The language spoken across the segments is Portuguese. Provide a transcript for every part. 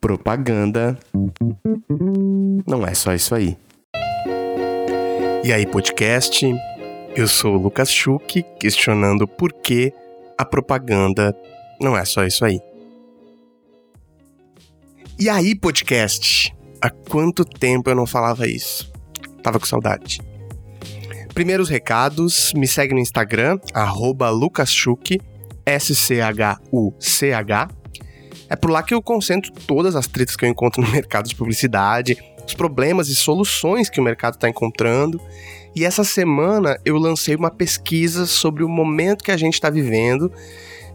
Propaganda não é só isso aí. E aí, podcast? Eu sou o Lucas Schuch, questionando por que a propaganda não é só isso aí. E aí, podcast? Há quanto tempo eu não falava isso? Tava com saudade. Primeiros recados, me segue no Instagram, lucaschuk, S-C-H-U-C-H. É por lá que eu concentro todas as tretas que eu encontro no mercado de publicidade, os problemas e soluções que o mercado está encontrando. E essa semana eu lancei uma pesquisa sobre o momento que a gente está vivendo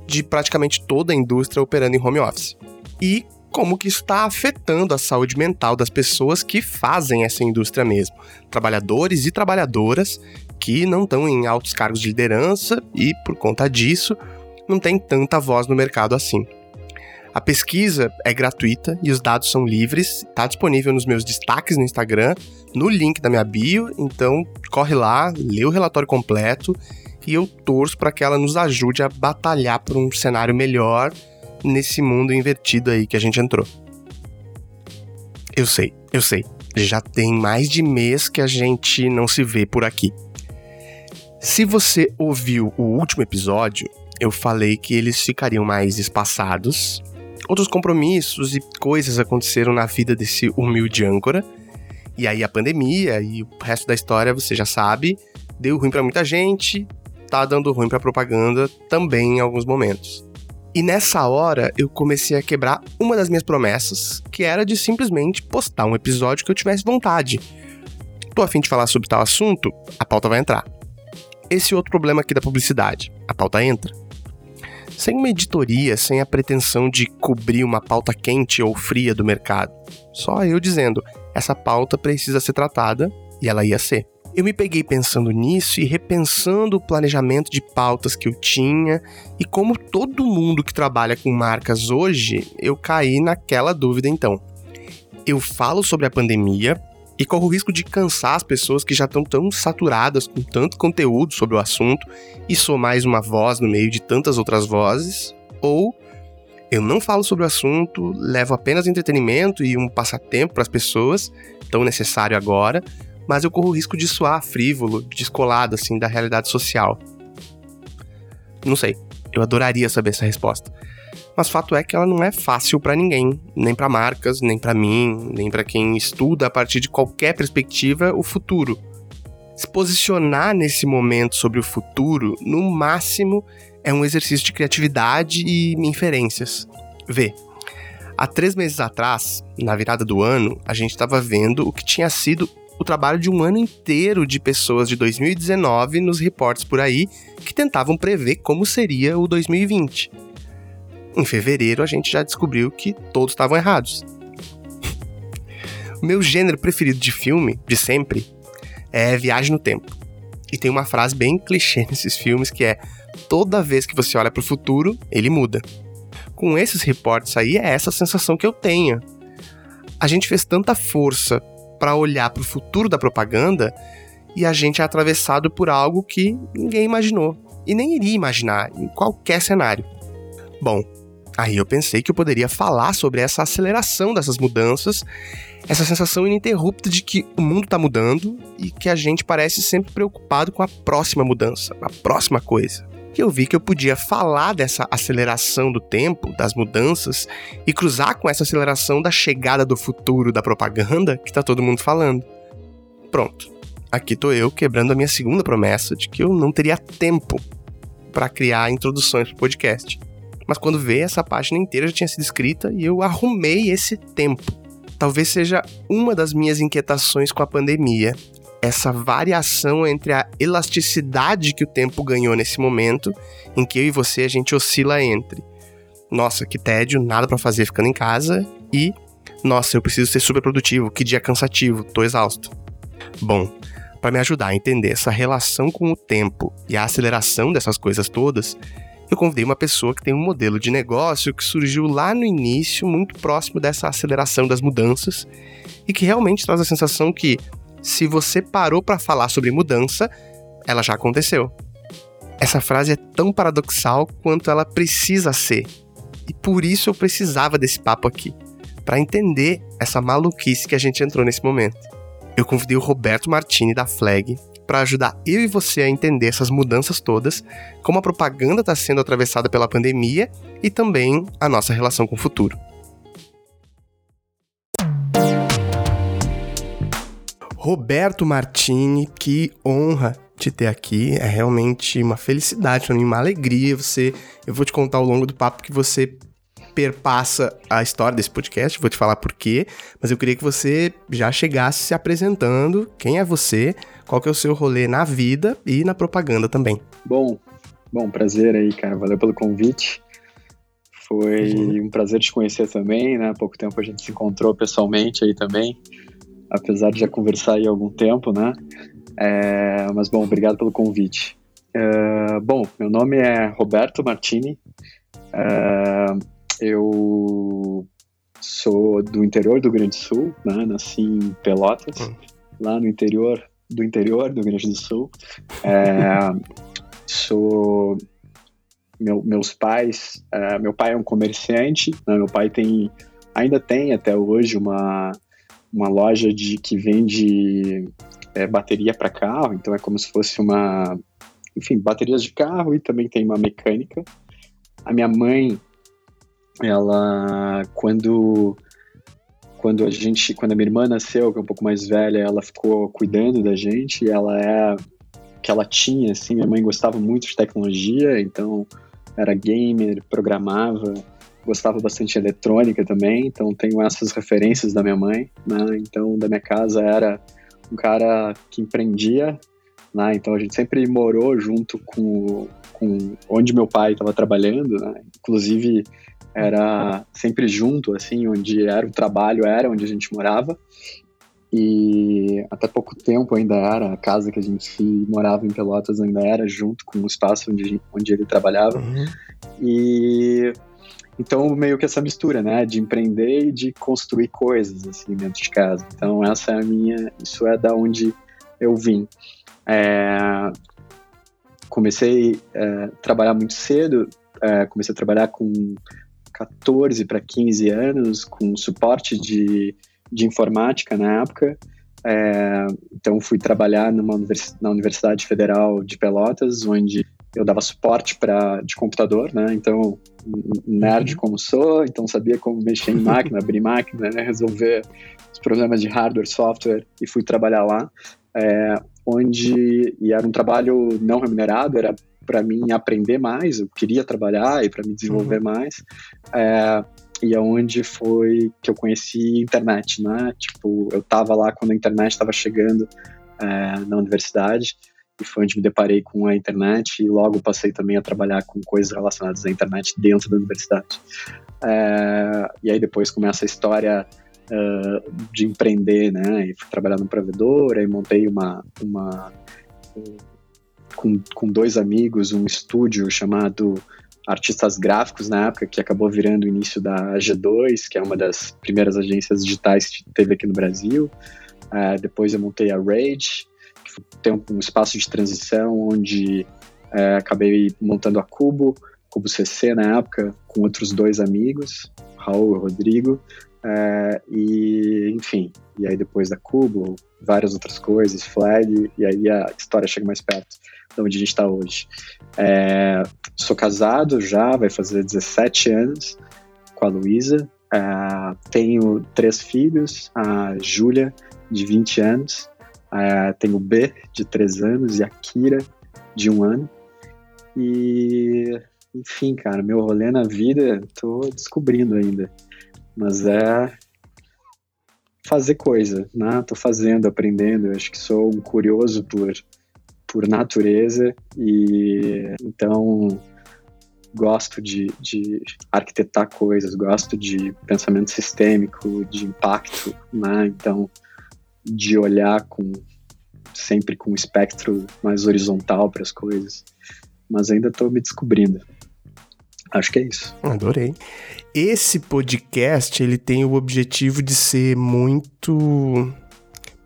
de praticamente toda a indústria operando em home office. E como que está afetando a saúde mental das pessoas que fazem essa indústria mesmo. Trabalhadores e trabalhadoras que não estão em altos cargos de liderança e, por conta disso, não tem tanta voz no mercado assim. A pesquisa é gratuita e os dados são livres, está disponível nos meus destaques no Instagram, no link da minha bio, então corre lá, lê o relatório completo e eu torço para que ela nos ajude a batalhar por um cenário melhor nesse mundo invertido aí que a gente entrou. Eu sei, eu sei. Já tem mais de mês que a gente não se vê por aqui. Se você ouviu o último episódio, eu falei que eles ficariam mais espaçados. Outros compromissos e coisas aconteceram na vida desse humilde âncora. E aí a pandemia e o resto da história você já sabe, deu ruim para muita gente, tá dando ruim para propaganda também em alguns momentos. E nessa hora eu comecei a quebrar uma das minhas promessas, que era de simplesmente postar um episódio que eu tivesse vontade. Tô afim de falar sobre tal assunto, a pauta vai entrar. Esse outro problema aqui da publicidade, a pauta entra. Sem uma editoria, sem a pretensão de cobrir uma pauta quente ou fria do mercado. Só eu dizendo, essa pauta precisa ser tratada e ela ia ser. Eu me peguei pensando nisso e repensando o planejamento de pautas que eu tinha, e como todo mundo que trabalha com marcas hoje, eu caí naquela dúvida então. Eu falo sobre a pandemia e corro o risco de cansar as pessoas que já estão tão saturadas com tanto conteúdo sobre o assunto e sou mais uma voz no meio de tantas outras vozes, ou eu não falo sobre o assunto, levo apenas entretenimento e um passatempo para as pessoas, tão necessário agora, mas eu corro o risco de soar frívolo, descolado assim da realidade social. Não sei. Eu adoraria saber essa resposta. Mas fato é que ela não é fácil para ninguém, nem para marcas, nem para mim, nem para quem estuda a partir de qualquer perspectiva o futuro. Se posicionar nesse momento sobre o futuro, no máximo, é um exercício de criatividade e inferências. Vê, há três meses atrás, na virada do ano, a gente estava vendo o que tinha sido o trabalho de um ano inteiro de pessoas de 2019 nos reportes por aí que tentavam prever como seria o 2020. Em fevereiro, a gente já descobriu que todos estavam errados. o meu gênero preferido de filme, de sempre, é Viagem no Tempo. E tem uma frase bem clichê nesses filmes que é: toda vez que você olha para o futuro, ele muda. Com esses reportes aí, é essa sensação que eu tenho. A gente fez tanta força para olhar para o futuro da propaganda e a gente é atravessado por algo que ninguém imaginou e nem iria imaginar em qualquer cenário. Bom, aí eu pensei que eu poderia falar sobre essa aceleração dessas mudanças, essa sensação ininterrupta de que o mundo está mudando e que a gente parece sempre preocupado com a próxima mudança, a próxima coisa que eu vi que eu podia falar dessa aceleração do tempo, das mudanças, e cruzar com essa aceleração da chegada do futuro da propaganda que tá todo mundo falando. Pronto. Aqui tô eu quebrando a minha segunda promessa de que eu não teria tempo para criar introduções pro podcast. Mas quando vê, essa página inteira já tinha sido escrita e eu arrumei esse tempo. Talvez seja uma das minhas inquietações com a pandemia, essa variação entre a elasticidade que o tempo ganhou nesse momento, em que eu e você a gente oscila entre nossa, que tédio, nada para fazer ficando em casa e nossa, eu preciso ser super produtivo, que dia cansativo, tô exausto. Bom, para me ajudar a entender essa relação com o tempo e a aceleração dessas coisas todas, eu convidei uma pessoa que tem um modelo de negócio que surgiu lá no início, muito próximo dessa aceleração das mudanças, e que realmente traz a sensação que se você parou para falar sobre mudança, ela já aconteceu. Essa frase é tão paradoxal quanto ela precisa ser. E por isso eu precisava desse papo aqui, para entender essa maluquice que a gente entrou nesse momento. Eu convidei o Roberto Martini da Flag para ajudar eu e você a entender essas mudanças todas, como a propaganda está sendo atravessada pela pandemia e também a nossa relação com o futuro. Roberto Martini, que honra te ter aqui. É realmente uma felicidade uma alegria. Você, eu vou te contar ao longo do papo que você perpassa a história desse podcast, vou te falar por quê, mas eu queria que você já chegasse se apresentando, quem é você, qual que é o seu rolê na vida e na propaganda também. Bom, bom, prazer aí, cara, valeu pelo convite. Foi uhum. um prazer te conhecer também, né? Há pouco tempo a gente se encontrou pessoalmente aí também, apesar de já conversar aí há algum tempo, né? É, mas bom, obrigado pelo convite. É, bom, meu nome é Roberto Martini. É, eu sou do interior do Rio Grande do Sul, né? nasci em Pelotas, hum. lá no interior do interior do Rio Grande do Sul. É, sou meu, meus pais, é, meu pai é um comerciante, né? meu pai tem ainda tem até hoje uma uma loja de que vende é, bateria para carro, então é como se fosse uma, enfim, baterias de carro e também tem uma mecânica. A minha mãe, ela, quando quando a gente, quando a minha irmã nasceu, que é um pouco mais velha, ela ficou cuidando da gente. Ela é que ela tinha, assim, minha mãe gostava muito de tecnologia, então era gamer, programava, gostava bastante de eletrônica também, então tenho essas referências da minha mãe, né? Então da minha casa era um cara que empreendia, né? Então a gente sempre morou junto com, com onde meu pai estava trabalhando, né? Inclusive era sempre junto, assim, onde era o trabalho, era onde a gente morava. E até pouco tempo ainda era, a casa que a gente morava em Pelotas ainda era junto com o espaço onde, onde ele trabalhava. Uhum. E então, meio que essa mistura, né, de empreender e de construir coisas, assim, dentro de casa. Então, essa é a minha, isso é da onde eu vim. É, comecei a é, trabalhar muito cedo, é, comecei a trabalhar com 14 para 15 anos, com suporte de, de informática na época. É, então, fui trabalhar numa univers, na Universidade Federal de Pelotas, onde eu dava suporte para de computador, né? Então, nerd uhum. como sou, então sabia como mexer em máquina, abrir máquina, né? resolver os problemas de hardware, software e fui trabalhar lá, é, onde e era um trabalho não remunerado, era para mim aprender mais, eu queria trabalhar e para me desenvolver uhum. mais. É, e aonde foi que eu conheci internet, né? Tipo, eu tava lá quando a internet estava chegando é, na universidade e foi onde me deparei com a internet e logo passei também a trabalhar com coisas relacionadas à internet dentro da universidade. É, e aí depois começa a história uh, de empreender, né? E fui trabalhar no provedor, aí montei uma, uma com, com dois amigos um estúdio chamado Artistas Gráficos na época, que acabou virando o início da G2, que é uma das primeiras agências digitais que teve aqui no Brasil. Uh, depois eu montei a Rage, tem um, um espaço de transição onde é, acabei montando a Cubo, Cubo CC na época, com outros dois amigos, Raul e Rodrigo, é, e enfim, e aí depois da Cubo, várias outras coisas, Flag, e aí a história chega mais perto de onde a gente está hoje. É, sou casado já, vai fazer 17 anos com a Luísa, é, tenho três filhos, a Júlia, de 20 anos, Uh, tem o B, de 3 anos, e a Kira, de 1 um ano. E, enfim, cara, meu rolê na vida, tô descobrindo ainda. Mas é fazer coisa, né? Tô fazendo, aprendendo. Eu acho que sou um curioso por, por natureza e então gosto de, de arquitetar coisas, gosto de pensamento sistêmico, de impacto, né? Então de olhar com sempre com um espectro mais horizontal para as coisas, mas ainda estou me descobrindo. Acho que é isso. Adorei. Esse podcast ele tem o objetivo de ser muito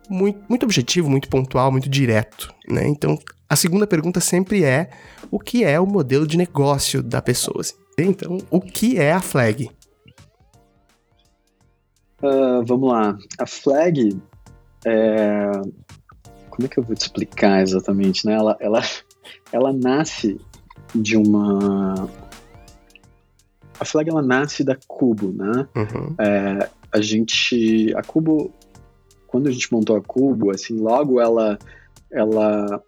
muito, muito objetivo, muito pontual, muito direto, né? Então, a segunda pergunta sempre é: o que é o modelo de negócio da pessoa? Assim? Então, o que é a Flag? Uh, vamos lá. A Flag é... Como é que eu vou te explicar exatamente, né? Ela, ela, ela nasce de uma... A Flag, ela nasce da Cubo, né? Uhum. É, a gente... A Cubo... Quando a gente montou a Cubo, assim, logo ela... ela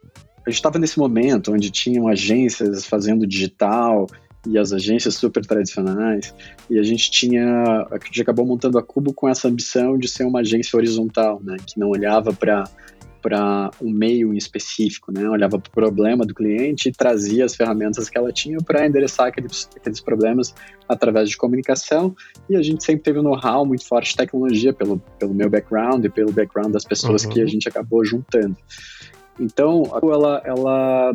a gente estava nesse momento onde tinham agências fazendo digital e as agências super tradicionais, e a gente tinha, a gente acabou montando a Cubo com essa ambição de ser uma agência horizontal, né, que não olhava para para um meio em específico, né? Olhava para o problema do cliente e trazia as ferramentas que ela tinha para endereçar aqueles, aqueles problemas através de comunicação. E a gente sempre teve um know-how muito forte de tecnologia pelo, pelo meu background e pelo background das pessoas uhum. que a gente acabou juntando. Então, ela, ela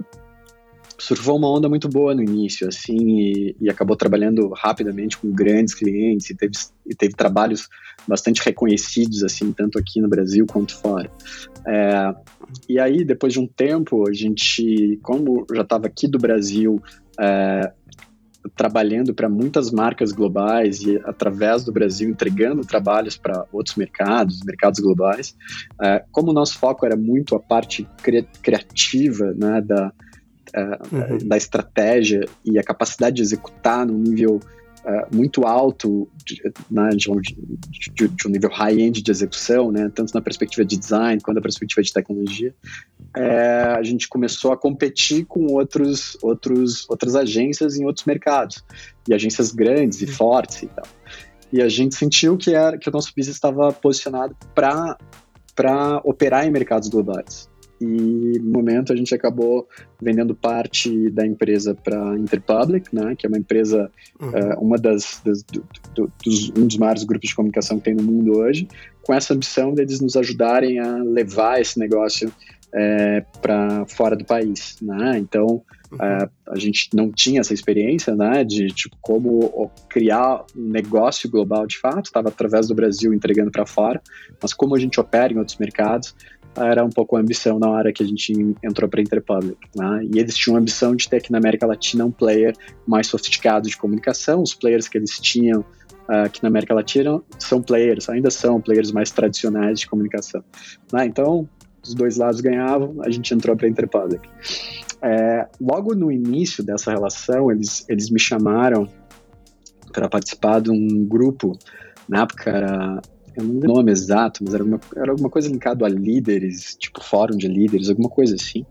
surfou uma onda muito boa no início, assim, e, e, acabou trabalhando rapidamente com grandes clientes e teve, e teve trabalhos bastante reconhecidos, assim, tanto aqui no Brasil quanto fora. É, e aí, depois de um tempo, a gente, como já estava aqui do Brasil, é, trabalhando para muitas marcas globais e através do Brasil entregando trabalhos para outros mercados, mercados globais. É, como o nosso foco era muito a parte cri criativa né, da, é, uhum. da estratégia e a capacidade de executar no nível uh, muito alto, de, né, de, de, de, um nível high-end de execução, né, tanto na perspectiva de design quanto na perspectiva de tecnologia, é, a gente começou a competir com outros, outros, outras agências em outros mercados, e agências grandes e uhum. fortes e tal. E a gente sentiu que, era, que o nosso business estava posicionado para operar em mercados globais e no momento a gente acabou vendendo parte da empresa para Interpublic, né, que é uma empresa, uhum. uh, uma das, das do, do, dos, um dos maiores grupos de comunicação que tem no mundo hoje, com essa ambição deles nos ajudarem a levar esse negócio é, para fora do país, né? Então uhum. é, a gente não tinha essa experiência, né, de tipo como criar um negócio global de fato, estava através do Brasil entregando para fora, mas como a gente opera em outros mercados, era um pouco a ambição na hora que a gente entrou para a Interpublic. Né? E eles tinham a ambição de ter aqui na América Latina um player mais sofisticado de comunicação. Os players que eles tinham uh, aqui na América Latina são players, ainda são players mais tradicionais de comunicação. Né? Então, os dois lados ganhavam, a gente entrou para a Interpublic. É, logo no início dessa relação, eles, eles me chamaram para participar de um grupo, na época era eu não lembro o nome exato, mas era alguma, era alguma coisa linkado a líderes, tipo fórum de líderes, alguma coisa assim,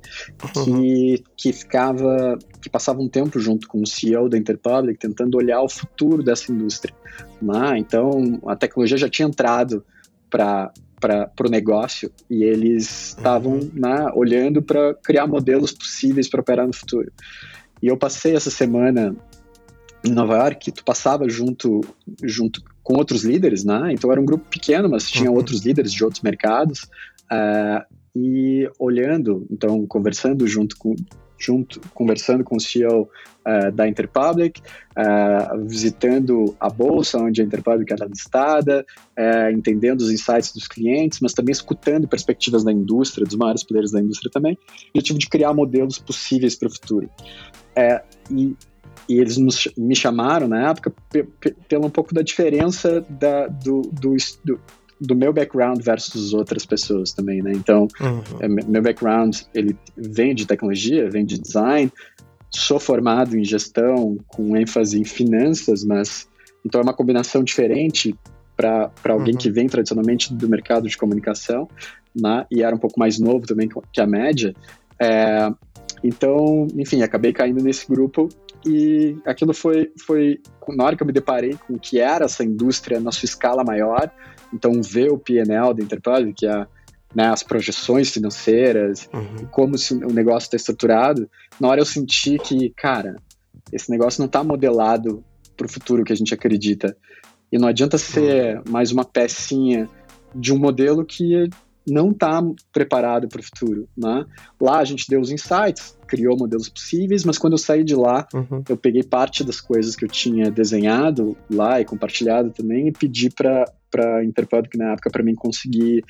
uhum. que, que ficava, que passava um tempo junto com o CEO da Interpublic tentando olhar o futuro dessa indústria. Né? Então, a tecnologia já tinha entrado para para o negócio e eles estavam uhum. né, olhando para criar modelos possíveis para operar no futuro. E eu passei essa semana em Nova York, tu passava junto, junto com outros líderes, né? Então era um grupo pequeno, mas tinha uhum. outros líderes de outros mercados. Uh, e olhando, então conversando junto com junto conversando com o CEO uh, eh, da Interpublic, uh, visitando a bolsa onde a Interpublic era listada, uh, entendendo os insights dos clientes, mas também escutando perspectivas da indústria, dos maiores players da indústria também, o objetivo de criar modelos possíveis para o futuro. e e eles nos, me chamaram na época pelo um pouco da diferença da, do, do, do, do, meu background versus outras pessoas também, né? Então, uhum. É, meu background, ele vem de tecnologia, vem de design, sou formado em gestão com ênfase em finanças, mas então é uma combinação diferente para alguém uhum. que vem tradicionalmente do mercado de comunicação, né? E era um pouco mais novo também que a média. É, então, enfim, acabei caindo nesse grupo e aquilo foi, foi na hora que eu me deparei com o que era essa indústria na sua escala maior, então ver o PNL da Enterprise, que é né, as projeções financeiras, uhum. como o negócio está estruturado, na hora eu senti que, cara, esse negócio não está modelado para o futuro que a gente acredita. E não adianta ser uhum. mais uma pecinha de um modelo que não está preparado para o futuro. Né? Lá a gente deu os insights, criou modelos possíveis, mas quando eu saí de lá, uhum. eu peguei parte das coisas que eu tinha desenhado lá e compartilhado também e pedi para a Interpublic na época para mim conseguir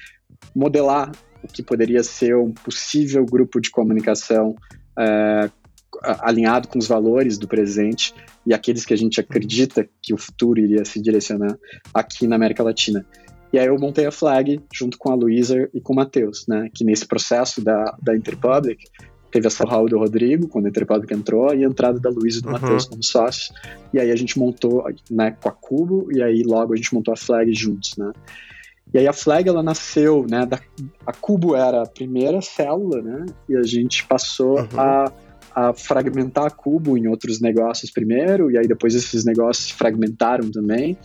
modelar o que poderia ser um possível grupo de comunicação é, alinhado com os valores do presente e aqueles que a gente acredita que o futuro iria se direcionar aqui na América Latina. E aí eu montei a Flag junto com a Luísa e com o Matheus, né? Que nesse processo da, da Interpublic teve a Raul do Rodrigo, quando a Interpublic entrou, e a entrada da Luísa e do uhum. Matheus como sócios. E aí a gente montou né, com a Cubo, e aí logo a gente montou a Flag juntos, né? E aí a Flag ela nasceu, né? Da, a Cubo era a primeira célula, né? E a gente passou uhum. a, a fragmentar a Cubo em outros negócios primeiro, e aí depois esses negócios se fragmentaram também.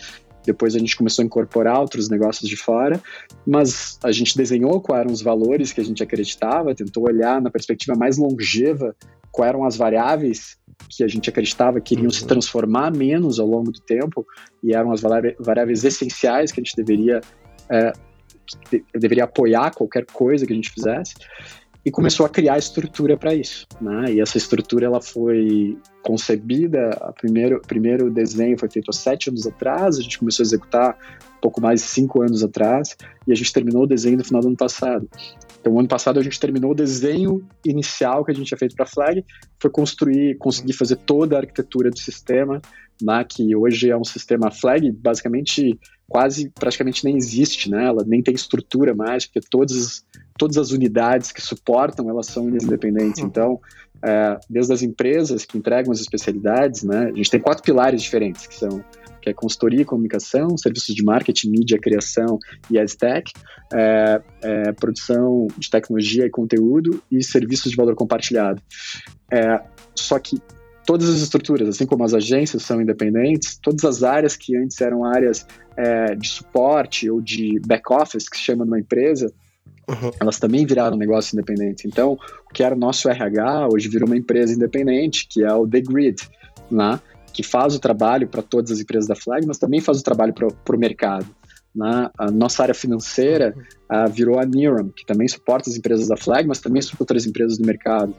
Depois a gente começou a incorporar outros negócios de fora, mas a gente desenhou quais eram os valores que a gente acreditava, tentou olhar na perspectiva mais longeva quais eram as variáveis que a gente acreditava que iriam uhum. se transformar menos ao longo do tempo e eram as variáveis essenciais que a gente deveria é, deveria apoiar qualquer coisa que a gente fizesse e começou a criar estrutura para isso, né? E essa estrutura ela foi concebida, o primeiro, primeiro desenho foi feito há sete anos atrás, a gente começou a executar pouco mais de cinco anos atrás e a gente terminou o desenho no final do ano passado. Então, ano passado a gente terminou o desenho inicial que a gente tinha feito para a Flag, foi construir, conseguir fazer toda a arquitetura do sistema, né, que hoje é um sistema Flag, basicamente quase praticamente nem existe, né? Ela nem tem estrutura mais, porque todas, todas as unidades que suportam elas são independentes. Uhum. Então, é, desde as empresas que entregam as especialidades, né? A gente tem quatro pilares diferentes que são que é consultoria e comunicação, serviços de marketing, mídia, criação e EdTech, é, é, produção de tecnologia e conteúdo e serviços de valor compartilhado. É, só que todas as estruturas, assim como as agências são independentes, todas as áreas que antes eram áreas é, de suporte ou de back-office, que se chama numa empresa, uhum. elas também viraram negócios independentes. Então, o que era o nosso RH hoje virou uma empresa independente, que é o The Grid, né? que faz o trabalho para todas as empresas da Flag, mas também faz o trabalho para o mercado. Né? A nossa área financeira uh, virou a Niram, que também suporta as empresas da Flag, mas também suporta outras empresas do mercado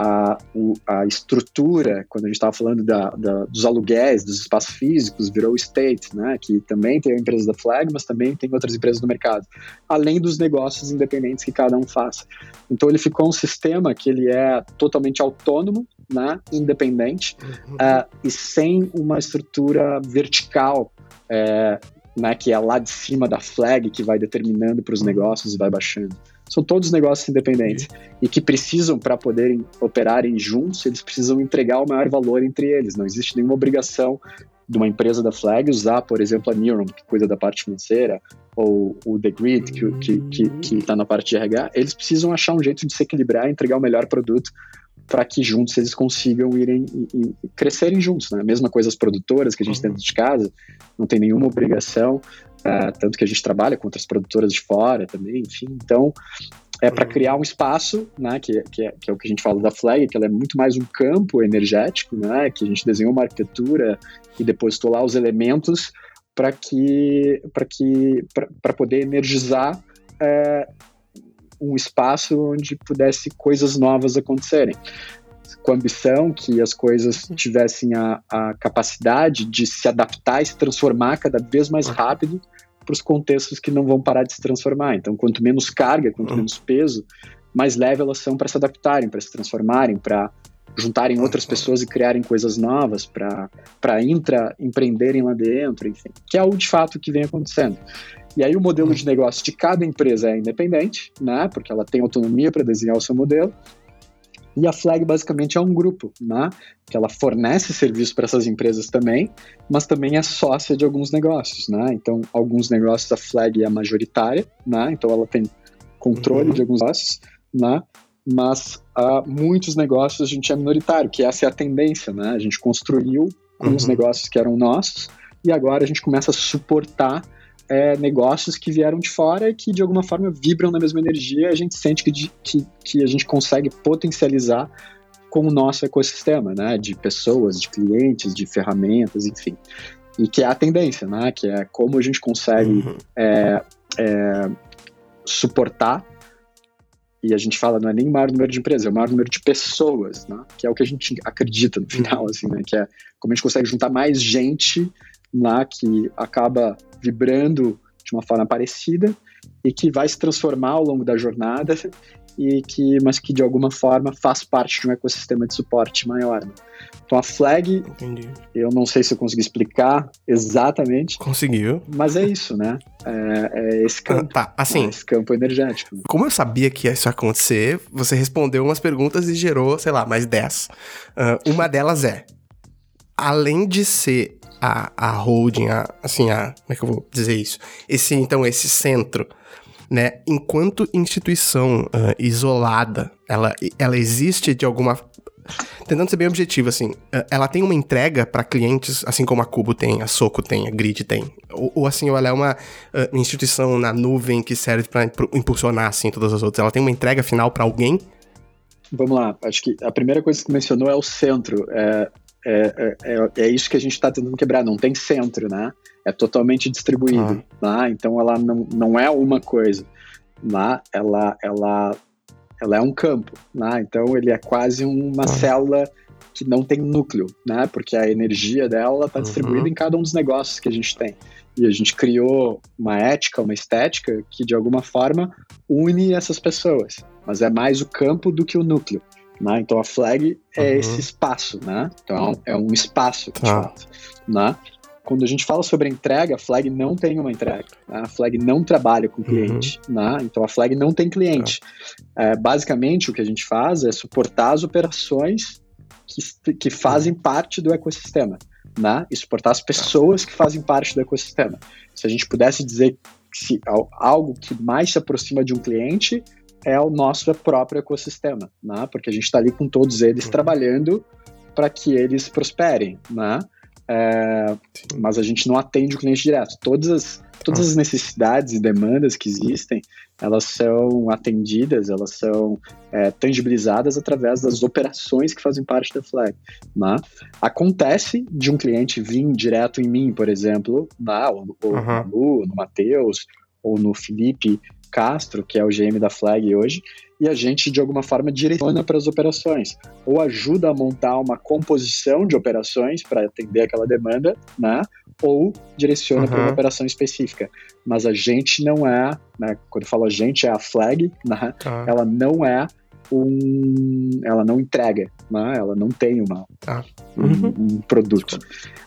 a, a estrutura, quando a gente estava falando da, da, dos aluguéis, dos espaços físicos, virou o State, né, que também tem a empresa da Flag, mas também tem outras empresas do mercado, além dos negócios independentes que cada um faz. Então ele ficou um sistema que ele é totalmente autônomo, né, independente, uhum. uh, e sem uma estrutura vertical é, né, que é lá de cima da flag que vai determinando para os uhum. negócios e vai baixando. São todos negócios independentes e que precisam, para poderem operarem juntos, eles precisam entregar o maior valor entre eles. Não existe nenhuma obrigação de uma empresa da Flag usar, por exemplo, a Neuron, que cuida da parte financeira, ou o The Grid, que está que, que, que tá na parte de RH, eles precisam achar um jeito de se equilibrar e entregar o melhor produto para que juntos eles consigam irem e, e crescerem juntos, né? Mesma coisa as produtoras que a gente uhum. tem dentro de casa, não tem nenhuma obrigação, uh, tanto que a gente trabalha com outras produtoras de fora também, enfim. Então, é para uhum. criar um espaço, né, que, que, é, que, é, o que a gente fala da Flag, que ela é muito mais um campo energético, né, que a gente desenhou uma arquitetura e depositou lá os elementos para que para que para poder energizar é, um espaço onde pudesse coisas novas acontecerem. Com ambição que as coisas tivessem a, a capacidade de se adaptar e se transformar cada vez mais rápido para os contextos que não vão parar de se transformar. Então, quanto menos carga, quanto menos peso, mais leve elas são para se adaptarem, para se transformarem, para juntarem outras pessoas e criarem coisas novas, para intra empreenderem lá dentro, enfim, que é o de fato que vem acontecendo. E aí o modelo de negócio de cada empresa é independente, né? Porque ela tem autonomia para desenhar o seu modelo. E a Flag basicamente é um grupo, né? Que ela fornece serviço para essas empresas também, mas também é sócia de alguns negócios, né? Então, alguns negócios a Flag é majoritária, né? Então ela tem controle uhum. de alguns negócios, né? Mas uh, muitos negócios a gente é minoritário, que essa é a tendência, né? A gente construiu com uhum. os negócios que eram nossos e agora a gente começa a suportar é, negócios que vieram de fora e que de alguma forma vibram na mesma energia, a gente sente que, que, que a gente consegue potencializar com o nosso ecossistema, né, de pessoas, de clientes, de ferramentas, enfim. E que é a tendência, né, que é como a gente consegue uhum. é, é, suportar e a gente fala não é nem o maior número de empresas, é o maior número de pessoas, né? Que é o que a gente acredita no final, assim, né? Que é como a gente consegue juntar mais gente lá que acaba vibrando de uma forma parecida e que vai se transformar ao longo da jornada e que, mas que de alguma forma faz parte de um ecossistema de suporte maior. Né? Então a flag, Entendi. eu não sei se eu consegui explicar exatamente. Conseguiu. Mas é isso, né? É, é esse campo. Ah, tá, assim. É esse campo energético. Como eu sabia que isso ia acontecer, você respondeu umas perguntas e gerou, sei lá, mais 10. Uh, uma delas é: além de ser a, a holding, a, assim, a. Como é que eu vou dizer isso? Esse, então, esse centro né? Enquanto instituição uh, isolada, ela, ela existe de alguma tentando ser bem objetivo, assim, ela tem uma entrega para clientes, assim como a Cubo tem, a Soco tem, a Grid tem. Ou, ou assim, ou ela é uma uh, instituição na nuvem que serve para impulsionar, assim, todas as outras. Ela tem uma entrega final para alguém? Vamos lá, acho que a primeira coisa que mencionou é o centro. É, é, é, é isso que a gente está tentando quebrar, não tem centro, né? é totalmente distribuído, ah. Tá? então ela não, não é uma coisa, né? ela, ela, ela é um campo, né? então ele é quase uma ah. célula que não tem núcleo, né? porque a energia dela está distribuída uhum. em cada um dos negócios que a gente tem. E a gente criou uma ética, uma estética que de alguma forma une essas pessoas, mas é mais o campo do que o núcleo. Né? Então a flag é uhum. esse espaço, né? Então é um espaço, de ah. fato, né? quando a gente fala sobre entrega, a Flag não tem uma entrega. Né? A Flag não trabalha com cliente. Uhum. Né? Então a Flag não tem cliente. Uhum. É, basicamente, o que a gente faz é suportar as operações que, que fazem uhum. parte do ecossistema. Né? E suportar as pessoas que fazem parte do ecossistema. Se a gente pudesse dizer se algo que mais se aproxima de um cliente é o nosso próprio ecossistema, né? porque a gente está ali com todos eles uhum. trabalhando para que eles prosperem. Né? É, mas a gente não atende o cliente direto. Todas as, todas as necessidades e demandas que existem, elas são atendidas, elas são é, tangibilizadas através das operações que fazem parte da Flag. Né? Acontece de um cliente vir direto em mim, por exemplo, né? ou, ou uhum. no Lu, no Matheus, ou no Felipe Castro, que é o GM da Flag hoje, e a gente, de alguma forma, direciona para as operações, ou ajuda a montar uma composição de operações para atender aquela demanda, né? ou direciona uhum. para uma operação específica. Mas a gente não é, né? quando eu falo a gente, é a Flag, né? Tá. ela não é um, ela não entrega, né? ela não tem uma, tá. uhum. um, um, produto.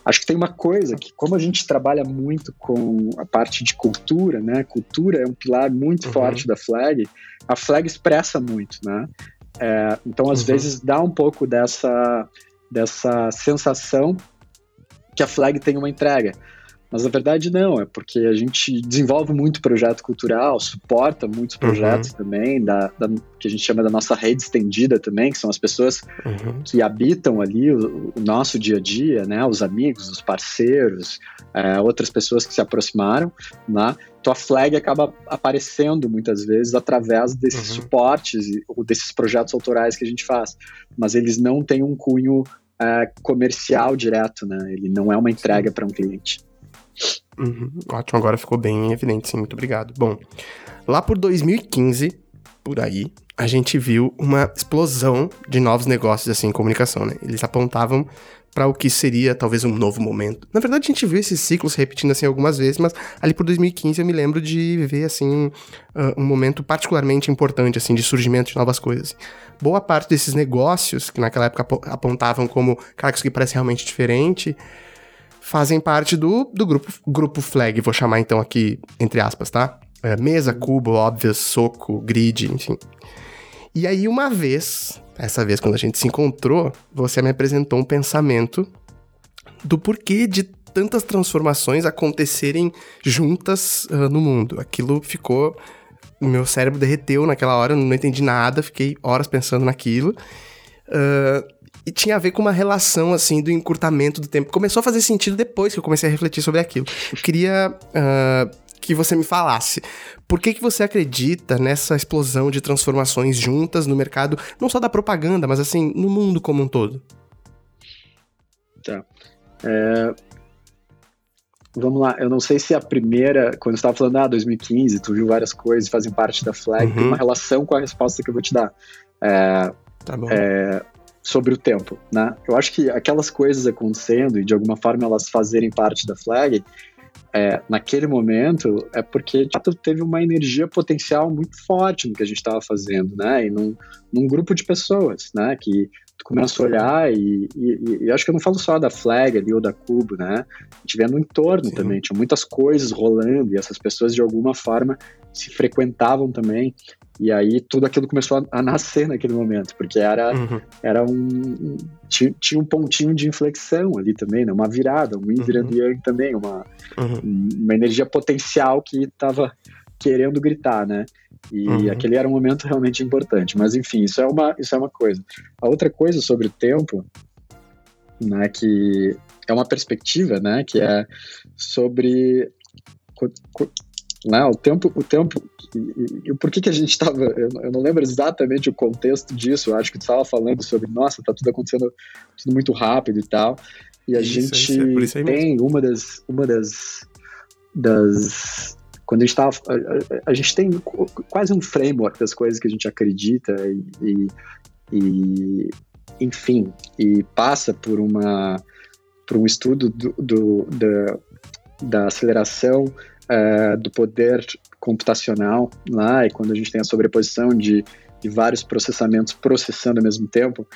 Acho que tem uma coisa que, como a gente trabalha muito com a parte de cultura, né? Cultura é um pilar muito uhum. forte da Flag. A Flag expressa muito, né? É, então, às uhum. vezes, dá um pouco dessa, dessa sensação que a Flag tem uma entrega. Mas na verdade não, é porque a gente desenvolve muito projeto cultural, suporta muitos projetos uhum. também, da, da, que a gente chama da nossa rede estendida também, que são as pessoas uhum. que habitam ali o, o, nosso dia a dia, né? Os amigos, os parceiros, é, outras pessoas que se aproximaram, né? Então a flag acaba aparecendo muitas vezes através desses uhum. suportes ou desses projetos autorais que a gente faz, mas eles não têm um cunho é, comercial direto, né? Ele não é uma entrega para um cliente. Uhum, ótimo, agora ficou bem evidente, sim, muito obrigado. Bom, lá por 2015, por aí, a gente viu uma explosão de novos negócios assim em comunicação, né? Eles apontavam para o que seria talvez um novo momento. Na verdade, a gente viu esses ciclos repetindo assim algumas vezes, mas ali por 2015 eu me lembro de viver assim uh, um momento particularmente importante assim de surgimento de novas coisas. Boa parte desses negócios que naquela época apontavam como, cara, isso aqui parece realmente diferente, fazem parte do, do grupo, grupo Flag, vou chamar então aqui, entre aspas, tá? É, mesa, cubo, óbvio, soco, grid, enfim. E aí, uma vez, essa vez quando a gente se encontrou, você me apresentou um pensamento do porquê de tantas transformações acontecerem juntas uh, no mundo. Aquilo ficou. Meu cérebro derreteu naquela hora, não entendi nada, fiquei horas pensando naquilo. Uh, e tinha a ver com uma relação, assim, do encurtamento do tempo. Começou a fazer sentido depois que eu comecei a refletir sobre aquilo. Eu queria uh, que você me falasse. Por que, que você acredita nessa explosão de transformações juntas no mercado, não só da propaganda, mas, assim, no mundo como um todo? Tá. É... Vamos lá, eu não sei se a primeira, quando você estava falando, ah, 2015, tu viu várias coisas, fazem parte da flag, uhum. tem uma relação com a resposta que eu vou te dar. É, tá bom. É, sobre o tempo, né? Eu acho que aquelas coisas acontecendo e de alguma forma elas fazerem parte da flag, é, naquele momento é porque tipo, teve uma energia potencial muito forte no que a gente estava fazendo, né? E num, num, grupo de pessoas, né? Que tu começa a olhar e, e, e, acho que eu não falo só da Flag ali ou da Cubo, né? Vê no entorno Sim. também, tinha muitas coisas rolando e essas pessoas de alguma forma se frequentavam também. E aí tudo aquilo começou a, a nascer naquele momento, porque era, uhum. era um. Tinha, tinha, um pontinho de inflexão ali também, né? uma virada, um yin virando uhum. yang também, uma, uhum. uma energia potencial que estava querendo gritar, né? E uhum. aquele era um momento realmente importante. Mas enfim, isso é uma, isso é uma coisa. A outra coisa sobre o tempo, né, que é uma perspectiva, né, que é sobre né, o tempo, o tempo e, e por que que a gente estava, eu, eu, não lembro exatamente o contexto disso, eu acho que tu estava falando sobre, nossa, tá tudo acontecendo tudo muito rápido e tal, e a isso, gente isso é tem uma das, uma das, das quando a gente estava, a, a, gente tem quase um framework das coisas que a gente acredita e, e enfim, e passa por uma por um estudo do, do da, da aceleração uh, do poder computacional lá, e quando a gente tem a sobreposição de, de vários processamentos processando ao mesmo tempo,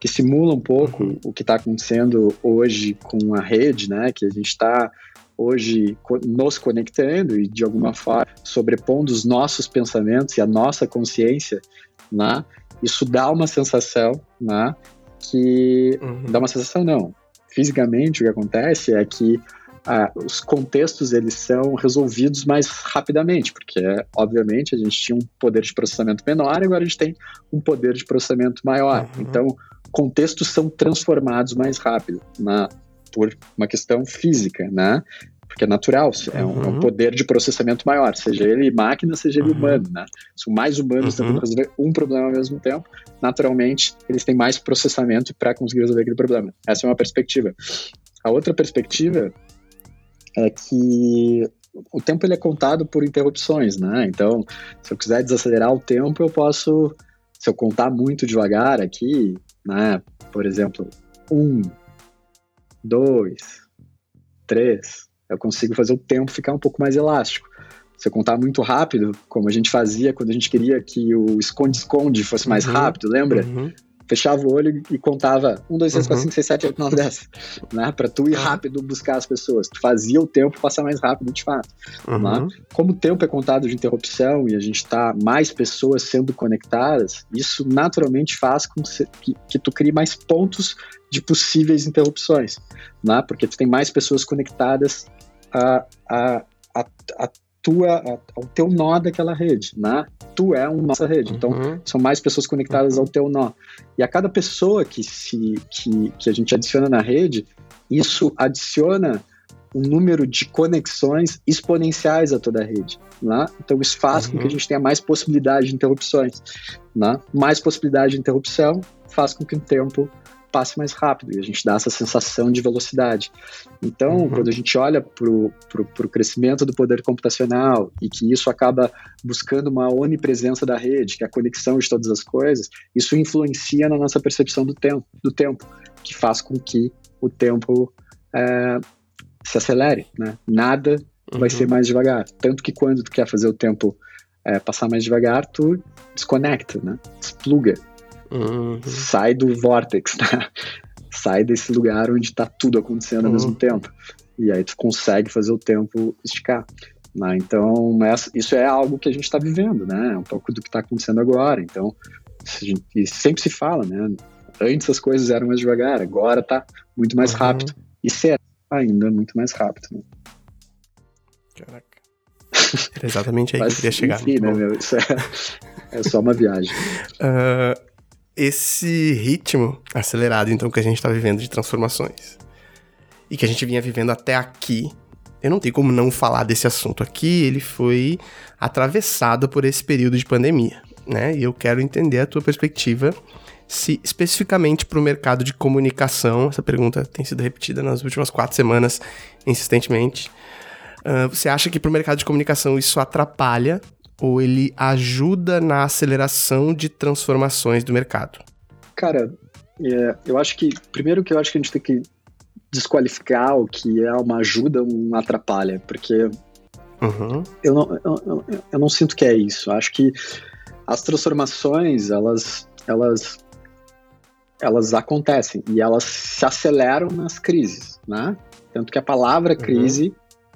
que simula um pouco uhum. o que está acontecendo hoje com a rede, né? Que a gente está hoje nos conectando e de alguma forma sobrepondo os nossos pensamentos e a nossa consciência, né? Isso dá uma sensação, né? Que uhum. dá uma sensação não. Fisicamente o que acontece é que ah, os contextos eles são resolvidos mais rapidamente, porque obviamente a gente tinha um poder de processamento menor e agora a gente tem um poder de processamento maior. Uhum. Então, contextos são transformados mais rápido, na, por uma questão física, né? Porque é natural, é um, é um, uhum. poder de processamento maior, seja ele máquina, seja ele uhum. humano, né? São mais humanos uhum. tentando resolver um problema ao mesmo tempo, naturalmente eles têm mais processamento para conseguir resolver aquele problema. Essa é uma perspectiva. A outra perspectiva é que o tempo ele é contado por interrupções, né? Então, se eu quiser desacelerar o tempo, eu posso, se eu contar muito devagar aqui, né? Por exemplo, um, dois, três, eu consigo fazer o tempo ficar um pouco mais elástico. Se eu contar muito rápido, como a gente fazia quando a gente queria que o esconde-esconde fosse mais uhum, rápido, lembra? Uhum fechava o olho e contava 1, 2, 3, 4, 5, 6, 7, 8, 9, 10, né? Pra tu ir rápido buscar as pessoas. Tu fazia o tempo passar mais rápido, de fato. Uhum. Né? Como o tempo é contado de interrupção e a gente tá mais pessoas sendo conectadas, isso naturalmente faz com que, que tu crie mais pontos de possíveis interrupções, né? Porque tu tem mais pessoas conectadas a, a, a, a tua, ao teu nó daquela rede, né? Tu é uma nossa rede. Então, uhum. são mais pessoas conectadas ao teu nó. E a cada pessoa que, se, que, que a gente adiciona na rede, isso adiciona um número de conexões exponenciais a toda a rede. Né? Então, isso faz uhum. com que a uhum. gente tenha mais possibilidade de interrupções. Né? Mais possibilidade de interrupção faz com que o tempo passe mais rápido e a gente dá essa sensação de velocidade. Então, uhum. quando a gente olha para o crescimento do poder computacional e que isso acaba buscando uma onipresença da rede, que é a conexão de todas as coisas, isso influencia na nossa percepção do tempo, do tempo que faz com que o tempo é, se acelere. Né? Nada uhum. vai ser mais devagar. Tanto que quando tu quer fazer o tempo é, passar mais devagar, tu desconecta, né? despluga Uhum. Sai do vortex, tá? Sai desse lugar onde está tudo acontecendo uhum. ao mesmo tempo. E aí tu consegue fazer o tempo esticar. Né? Então, isso é algo que a gente está vivendo, né? É um pouco do que está acontecendo agora. Então, gente, e sempre se fala, né? Antes as coisas eram mais devagar, agora está muito mais uhum. rápido. E será ainda muito mais rápido. Né? Caraca. Era exatamente aí Mas, que eu queria chegar. Enfim, né, meu, isso é, é só uma viagem. Uh, esse ritmo acelerado, então, que a gente está vivendo de transformações e que a gente vinha vivendo até aqui, eu não tenho como não falar desse assunto aqui. Ele foi atravessado por esse período de pandemia, né? E eu quero entender a tua perspectiva, se especificamente para o mercado de comunicação. Essa pergunta tem sido repetida nas últimas quatro semanas insistentemente. Uh, você acha que para o mercado de comunicação isso atrapalha ou ele ajuda na aceleração de transformações do mercado? Cara, é, eu acho que, primeiro que eu acho que a gente tem que desqualificar o que é uma ajuda, um atrapalha, porque uhum. eu, não, eu, eu, não sinto que é isso. Acho que as transformações, elas, elas, elas acontecem e elas se aceleram nas crises, né? Tanto que a palavra uhum. crise,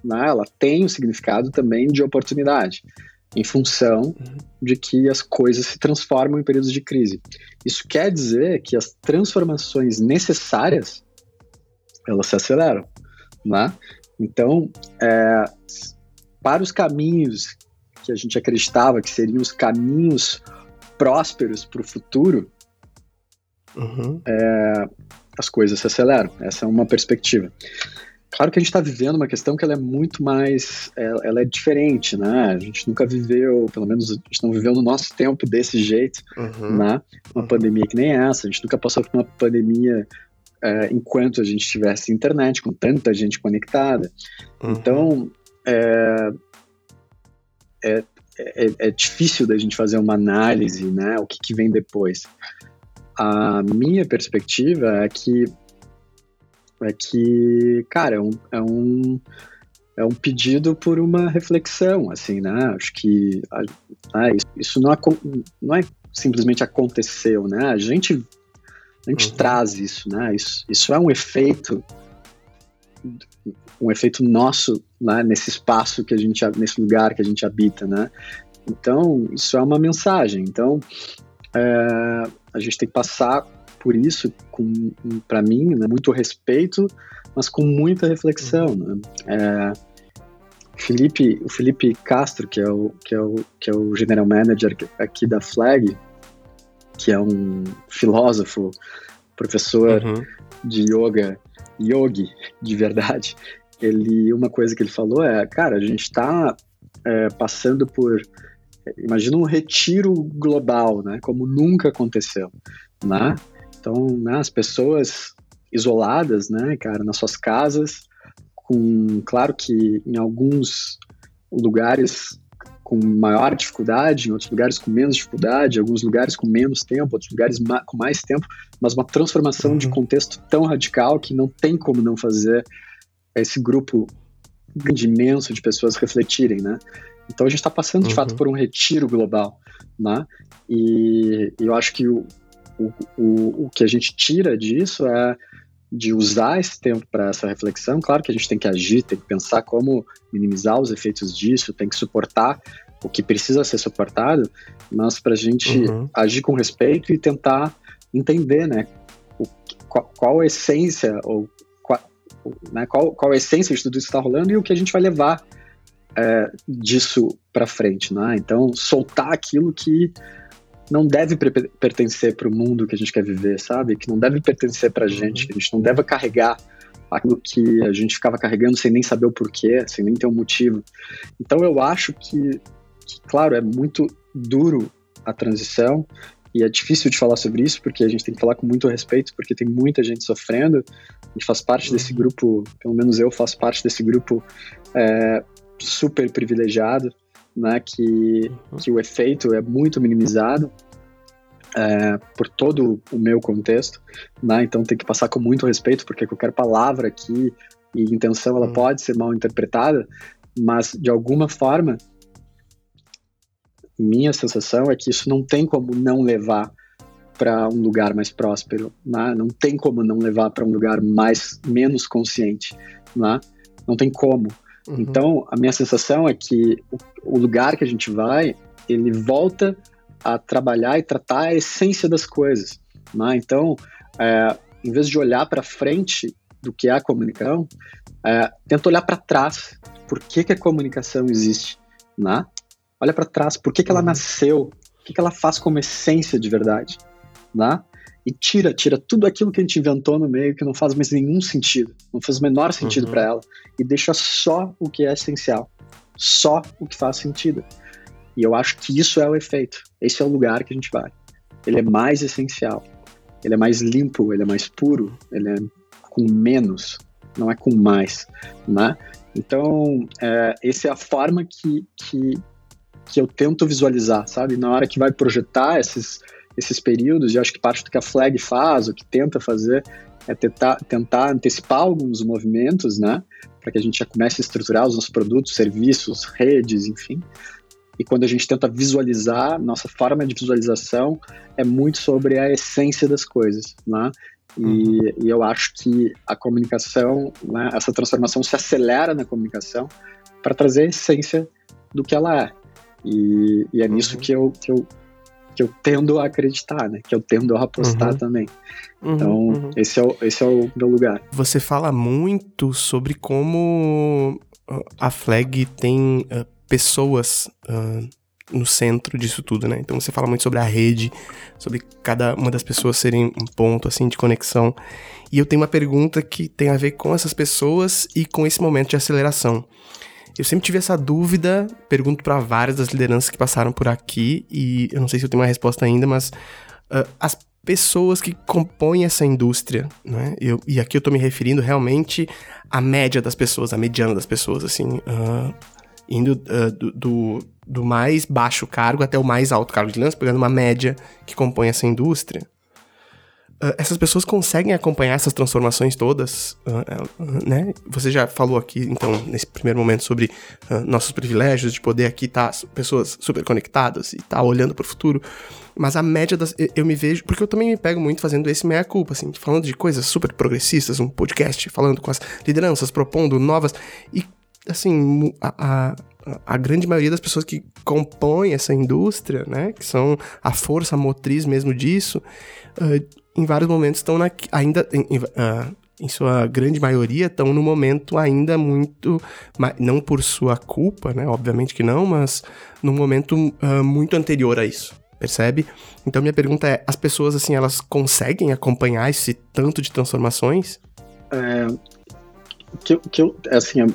uhum. né, ela tem o um significado também de oportunidade em função uhum. de que as coisas se transformam em períodos de crise. Isso quer dizer que as transformações necessárias elas se aceleram, né? Então, é, para os caminhos que a gente acreditava que seriam os caminhos prósperos para o futuro, uhum. é, as coisas se aceleram. Essa é uma perspectiva. Claro que a gente está vivendo uma questão que ela é muito mais, ela, ela, é diferente, né? A gente nunca viveu, pelo menos a gente não viveu no nosso tempo desse jeito, uhum. né? Uma uhum. pandemia que nem essa, a gente nunca passou por uma pandemia é, enquanto a gente tivesse internet, com tanta gente conectada. Uhum. Então, é, é, é, é, difícil da gente fazer uma análise, né? O que, que vem depois. A minha perspectiva é que é que, cara, é um, é um, é um pedido por uma reflexão, assim, né? Acho que ah, isso, isso não, não é simplesmente aconteceu, né? A gente, a gente uhum. traz isso, né? Isso, isso é um efeito um efeito nosso né, nesse espaço que a gente nesse lugar que a gente habita né então isso é uma mensagem então é, a gente tem que passar por isso, com para mim, né, muito respeito, mas com muita reflexão. Né? É, Felipe, o Felipe Castro, que é o, que é o, que é o general manager aqui da Flag, que é um filósofo, professor uhum. de yoga, yogi de verdade, ele, uma coisa que ele falou é, cara, a gente está é, passando por, imagina um retiro global, né, como nunca aconteceu, né? Então, né, as pessoas isoladas, né, cara, nas suas casas, com, claro que em alguns lugares com maior dificuldade, em outros lugares com menos dificuldade, em alguns lugares com menos tempo, outros lugares ma com mais tempo, mas uma transformação uhum. de contexto tão radical que não tem como não fazer esse grupo grande, imenso de pessoas refletirem, né? Então a gente está passando de uhum. fato por um retiro global, né? E, e eu acho que o, o, o, o que a gente tira disso é de usar esse tempo para essa reflexão. Claro que a gente tem que agir, tem que pensar como minimizar os efeitos disso, tem que suportar o que precisa ser suportado, mas para a gente uhum. agir com respeito e tentar entender, né, o, qual, qual, a essência ou qual, né, qual, qual a essência de tudo isso que está rolando e o que a gente vai levar é, disso para frente, né? Então soltar aquilo que não deve pertencer para o mundo que a gente quer viver, sabe? Que não deve pertencer para a gente, que a gente não deve carregar aquilo que a gente ficava carregando sem nem saber o porquê, sem nem ter um motivo. Então eu acho que, que claro, é muito duro a transição e é difícil de falar sobre isso porque a gente tem que falar com muito respeito porque tem muita gente sofrendo. Gente faz parte desse uhum. grupo, pelo menos eu faço parte desse grupo é, super privilegiado né, que, uhum. que o efeito é muito minimizado é, por todo o meu contexto, né, então tem que passar com muito respeito, porque qualquer palavra aqui e intenção ela uhum. pode ser mal interpretada, mas de alguma forma minha sensação é que isso não tem como não levar para um lugar mais próspero, né? não tem como não levar para um lugar mais menos consciente, né? não tem como. Uhum. Então, a minha sensação é que o, o lugar que a gente vai, ele volta a trabalhar e tratar a essência das coisas. Né? Então, é, em vez de olhar para frente do que é a comunicação, é, tenta olhar para trás. Por que, que a comunicação existe? Né? Olha para trás, por que, que ela uhum. nasceu? O que, que ela faz como essência de verdade? Né? E tira, tira tudo aquilo que a gente inventou no meio que não faz mais nenhum sentido, não faz o menor sentido uhum. para ela e deixa só o que é essencial, só o que faz sentido. E eu acho que isso é o efeito. Esse é o lugar que a gente vai. Ele é mais essencial, ele é mais limpo, ele é mais puro, ele é com menos, não é com mais, né? Então, é, essa é a forma que, que, que eu tento visualizar, sabe? Na hora que vai projetar esses esses períodos, e acho que parte do que a Flag faz, o que tenta fazer, é tentar, tentar antecipar alguns movimentos, né? Para que a gente já comece a estruturar os nossos produtos, serviços, redes, enfim. E quando a gente tenta visualizar, nossa forma de visualização é muito sobre a essência das coisas, né? E, uhum. e eu acho que a comunicação, né, essa transformação se acelera na comunicação para trazer a essência do que ela é. E, e é nisso uhum. que eu, que eu que eu tendo a acreditar, né? Que eu tendo a apostar uhum. também. Uhum, então, uhum. Esse, é o, esse é o meu lugar. Você fala muito sobre como uh, a Flag tem uh, pessoas uh, no centro disso tudo, né? Então você fala muito sobre a rede, sobre cada uma das pessoas serem um ponto assim de conexão. E eu tenho uma pergunta que tem a ver com essas pessoas e com esse momento de aceleração. Eu sempre tive essa dúvida, pergunto para várias das lideranças que passaram por aqui, e eu não sei se eu tenho uma resposta ainda, mas uh, as pessoas que compõem essa indústria, né? Eu, e aqui eu tô me referindo realmente à média das pessoas, à mediana das pessoas, assim, uh, indo uh, do, do, do, mais baixo cargo até o mais alto cargo de liderança, pegando uma média que compõe essa indústria. Uh, essas pessoas conseguem acompanhar essas transformações todas, uh, uh, né? Você já falou aqui, então, nesse primeiro momento sobre nossos privilégios de poder aqui estar tá, pessoas super conectadas e estar tá olhando para o futuro, mas a média das. Eu, eu, me vejo. Porque eu também me pego muito fazendo esse meia-culpa, assim, falando de coisas super progressistas, um podcast, falando com as lideranças, propondo novas. E, assim, a, a a grande maioria das pessoas que compõem essa indústria, né, que são a força motriz mesmo disso, uh, em vários momentos estão na, ainda, em, em, uh, em, sua grande maioria, estão no momento ainda muito, não por sua culpa, né, obviamente que não, mas num momento uh, muito anterior a isso, percebe? Então minha pergunta é, as pessoas, assim, elas conseguem acompanhar esse tanto de transformações? É, que, que eu, assim,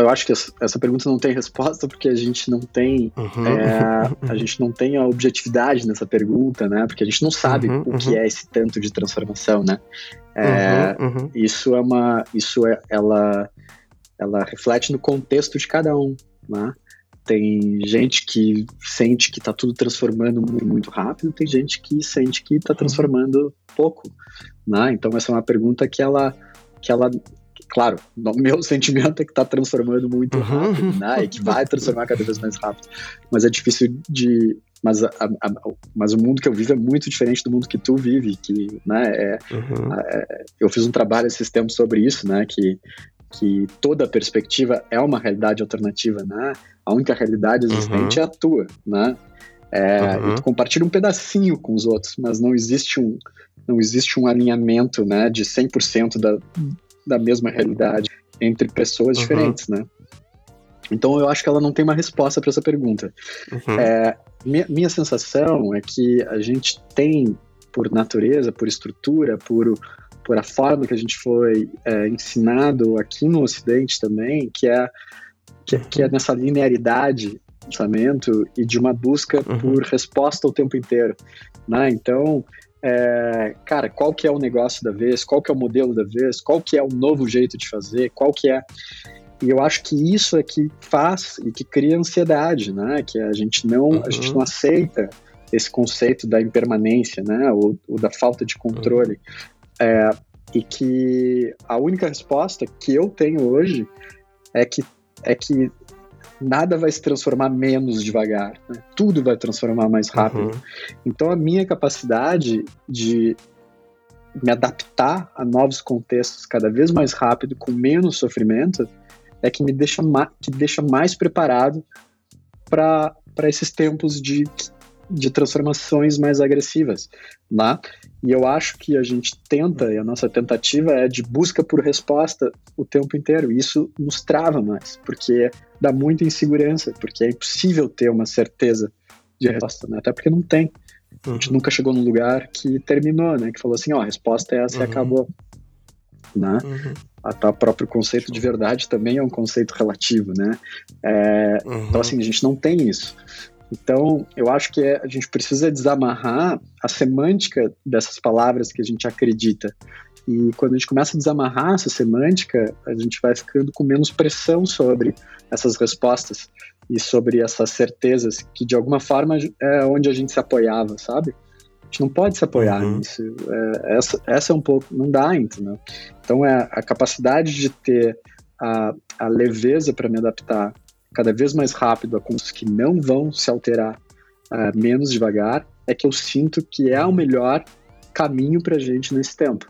eu acho que essa pergunta não tem resposta porque a gente não tem uhum. é, a gente não tem a objetividade nessa pergunta, né? Porque a gente não sabe uhum, o que uhum. é esse tanto de transformação, né? É, uhum, uhum. isso é uma isso é ela ela reflete no contexto de cada um, né? Tem gente que sente que está tudo transformando muito, muito, rápido, tem gente que sente que está transformando pouco, né? Então essa é uma pergunta que ela que ela claro, o meu sentimento é que está transformando muito uhum. rápido, né? E que vai transformar cada vez mais rápido. Mas é difícil de. Mas, a, a, mas o mundo que eu vivo é muito diferente do mundo que tu vive, que, né? É, uhum. é, eu fiz um trabalho esses tempos sobre isso, né? Que, que toda perspectiva é uma realidade alternativa, né? A única realidade existente uhum. é a tua, né? É, uhum. Tu compartilha um pedacinho com os outros, mas não existe um, não existe um alinhamento né, de 100% da, da mesma realidade entre pessoas uhum. diferentes, né? Então eu acho que ela não tem uma resposta para essa pergunta. Uhum. É, minha, minha sensação é que a gente tem, por natureza, por estrutura, por, por a forma que a gente foi é, ensinado aqui no Ocidente também, que é, que, que é uhum. nessa linearidade pensamento e de uma busca uhum. por resposta o tempo inteiro. Né? Então, é, cara, qual que é o negócio da vez, qual que é o modelo da vez, qual que é o novo jeito de fazer, qual que é... E eu acho que isso é que faz e que cria ansiedade, né? Que a gente não, uhum. a gente uhum. não aceita esse conceito da impermanência, né? Ou, ou da falta de controle. Uhum. É, e que a única resposta que eu tenho hoje é que é que nada vai se transformar menos devagar, né? tudo vai transformar mais rápido. Uhum. Então a minha capacidade de me adaptar a novos contextos cada vez mais rápido, com menos sofrimento, é que me deixa, que deixa mais preparado para esses tempos de de transformações mais agressivas, né? E eu acho que a gente tenta, e a nossa tentativa é de busca por resposta o tempo inteiro. E isso nos trava mais, porque dá muita insegurança, porque é impossível ter uma certeza de resposta, né? Até porque não tem. A gente uhum. nunca chegou num lugar que terminou, né? Que falou assim, ó, a resposta é essa uhum. e acabou. Né? Uhum. Até o próprio conceito de verdade também é um conceito relativo, né? É, uhum. Então, assim, a gente não tem isso. Então, eu acho que é, a gente precisa desamarrar a semântica dessas palavras que a gente acredita. E quando a gente começa a desamarrar essa semântica, a gente vai ficando com menos pressão sobre essas respostas e sobre essas certezas que, de alguma forma, é onde a gente se apoiava, sabe? gente não pode se apoiar uhum. nisso. É, essa, essa é um pouco. Não dá, entendeu? Então, é a capacidade de ter a, a leveza para me adaptar cada vez mais rápido a coisas que não vão se alterar uh, menos devagar, é que eu sinto que é o melhor caminho para a gente nesse tempo.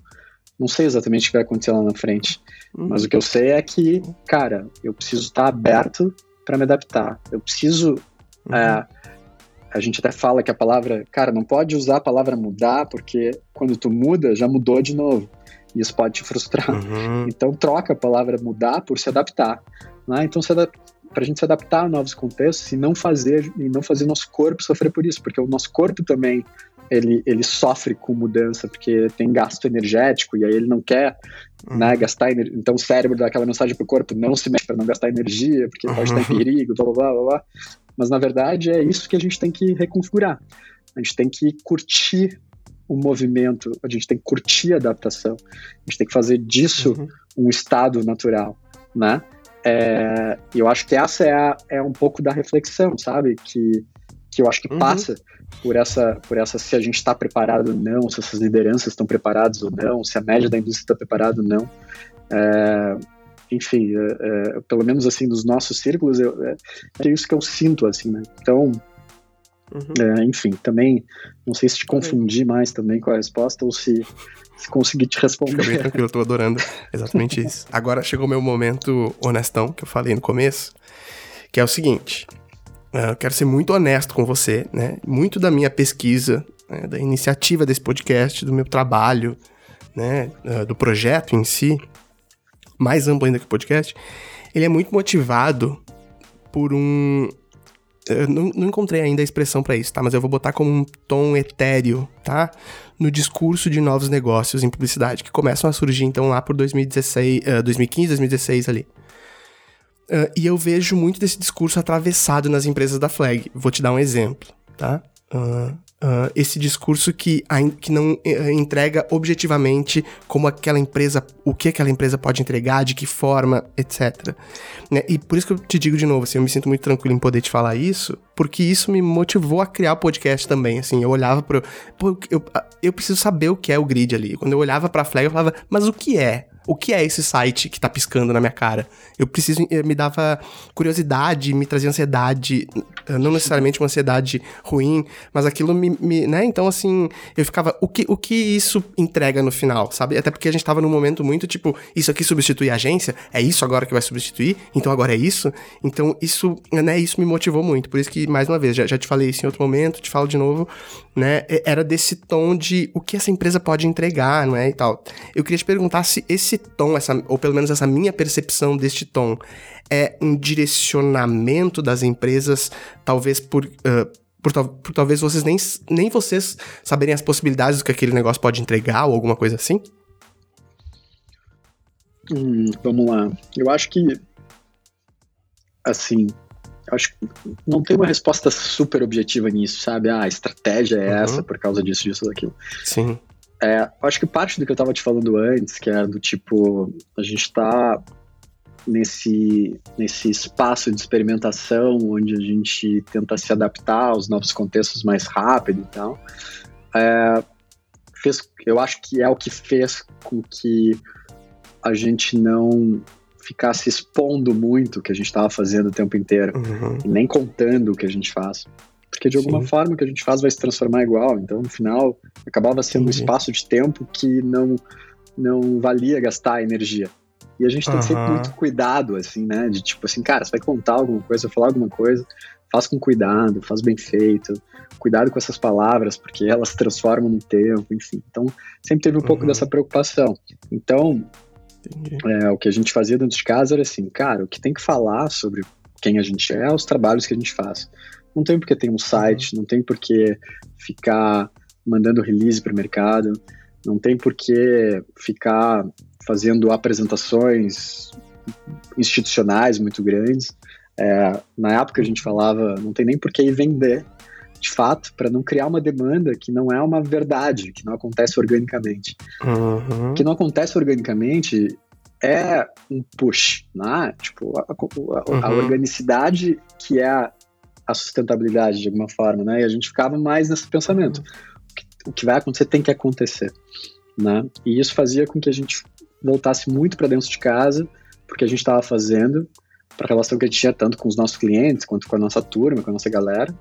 Não sei exatamente o que vai acontecer lá na frente, uhum. mas o que eu sei é que, cara, eu preciso estar aberto para me adaptar. Eu preciso. Uhum. Uh, a gente até fala que a palavra, cara, não pode usar a palavra mudar, porque quando tu muda, já mudou de novo. E isso pode te frustrar. Uhum. Então troca a palavra mudar por se adaptar. Né? Então se adap para a gente se adaptar a novos contextos e não fazer e não fazer nosso corpo sofrer por isso, porque o nosso corpo também ele, ele sofre com mudança porque tem gasto energético e aí ele não quer uhum. né, gastar energia. Então o cérebro dá aquela mensagem para o corpo: não se mexe para não gastar energia, porque uhum. pode estar em perigo, blá, blá blá blá Mas na verdade é isso que a gente tem que reconfigurar. A gente tem que curtir o movimento, a gente tem que curtir a adaptação, a gente tem que fazer disso uhum. um estado natural, né? É, eu acho que essa é, a, é um pouco da reflexão, sabe? Que, que eu acho que uhum. passa por essa, por essa se a gente está preparado ou não, se essas lideranças estão preparadas ou não, se a média da indústria está preparada ou não. É, enfim, é, é, pelo menos assim dos nossos círculos, eu, é, é, isso que eu sinto assim, né? Então, uhum. É, enfim, também não sei se te confundi mais também com a resposta ou se se conseguir te responder. Fica bem tranquilo, eu tô adorando. Exatamente isso. Agora chegou o meu momento honestão, que eu falei no começo, que é o seguinte. Eu quero ser muito honesto com você, né? Muito da minha pesquisa, né, da iniciativa desse podcast, do meu trabalho, né, ah, do projeto em si, mais amplo ainda que o podcast, ele é muito motivado por um. Não, não encontrei ainda a expressão para isso, tá? Mas eu vou botar como um tom etéreo, tá? No discurso de novos negócios em publicidade, que começam a surgir então lá por 2016, uh, 2015, 2016 ali. Uh, e eu vejo muito desse discurso atravessado nas empresas da Flag. Vou te dar um exemplo, tá? Uh, uh, esse discurso que, que não entrega objetivamente como aquela empresa, o que aquela empresa pode entregar, de que forma, etc. Né? E por isso que eu te digo de novo, assim, eu me sinto muito tranquilo em poder te falar isso, porque isso me motivou a criar o podcast também, assim, eu olhava pro... Pô, eu, eu preciso saber o que é o grid ali. Quando eu olhava pra Flag, eu falava, mas o que é? O que é esse site que tá piscando na minha cara? Eu preciso, eh, me dava curiosidade, me trazia ansiedade, eh, não necessariamente uma ansiedade ruim, mas aquilo me, me, né? Então, assim, eu ficava, o que, o que isso entrega no final, sabe? Até porque a gente tava num momento muito tipo, isso aqui substitui a agência? É isso agora que vai substituir? Então agora é isso? Então, isso, né? Isso me motivou muito. Por isso que, mais uma vez, já, já te falei isso em outro momento, te falo de novo, né? Era desse tom de o que essa empresa pode entregar, não é? E tal. Eu queria te perguntar se esse esse tom, essa, ou pelo menos essa minha percepção deste tom, é um direcionamento das empresas, talvez por. Uh, por, por, talvez vocês nem, nem vocês saberem as possibilidades do que aquele negócio pode entregar ou alguma coisa assim? Hum, vamos lá. Eu acho que assim, acho que não tem uma resposta super objetiva nisso, sabe? Ah, a estratégia é uhum. essa por causa disso, disso, daquilo. Sim. É, acho que parte do que eu estava te falando antes, que é do tipo, a gente está nesse, nesse espaço de experimentação onde a gente tenta se adaptar aos novos contextos mais rápido e tal, é, fez, eu acho que é o que fez com que a gente não ficasse expondo muito o que a gente estava fazendo o tempo inteiro, uhum. nem contando o que a gente faz. Porque de alguma Sim. forma o que a gente faz vai se transformar igual. Então, no final, acabava sendo um espaço de tempo que não, não valia gastar energia. E a gente tem uhum. que ter muito cuidado, assim, né? De tipo assim, cara, você vai contar alguma coisa, falar alguma coisa, faz com cuidado, faz bem feito, cuidado com essas palavras, porque elas se transformam no tempo, enfim. Então, sempre teve um uhum. pouco dessa preocupação. Então, é, o que a gente fazia dentro de casa era assim, cara, o que tem que falar sobre quem a gente é, os trabalhos que a gente faz. Não tem porque ter um site, não tem porque ficar mandando release para o mercado, não tem porque ficar fazendo apresentações institucionais muito grandes. É, na época a gente falava, não tem nem por que ir vender, de fato, para não criar uma demanda que não é uma verdade, que não acontece organicamente. Uhum. O que não acontece organicamente é um push, né? Tipo, a, a, a, a uhum. organicidade que é a sustentabilidade de alguma forma, né? E a gente ficava mais nesse pensamento. o que vai acontecer tem que acontecer, né? E isso fazia com que a gente voltasse muito para dentro de casa, porque a gente estava fazendo, para a relação que a gente tinha tanto com os nossos clientes, quanto com a nossa turma, com a nossa galera,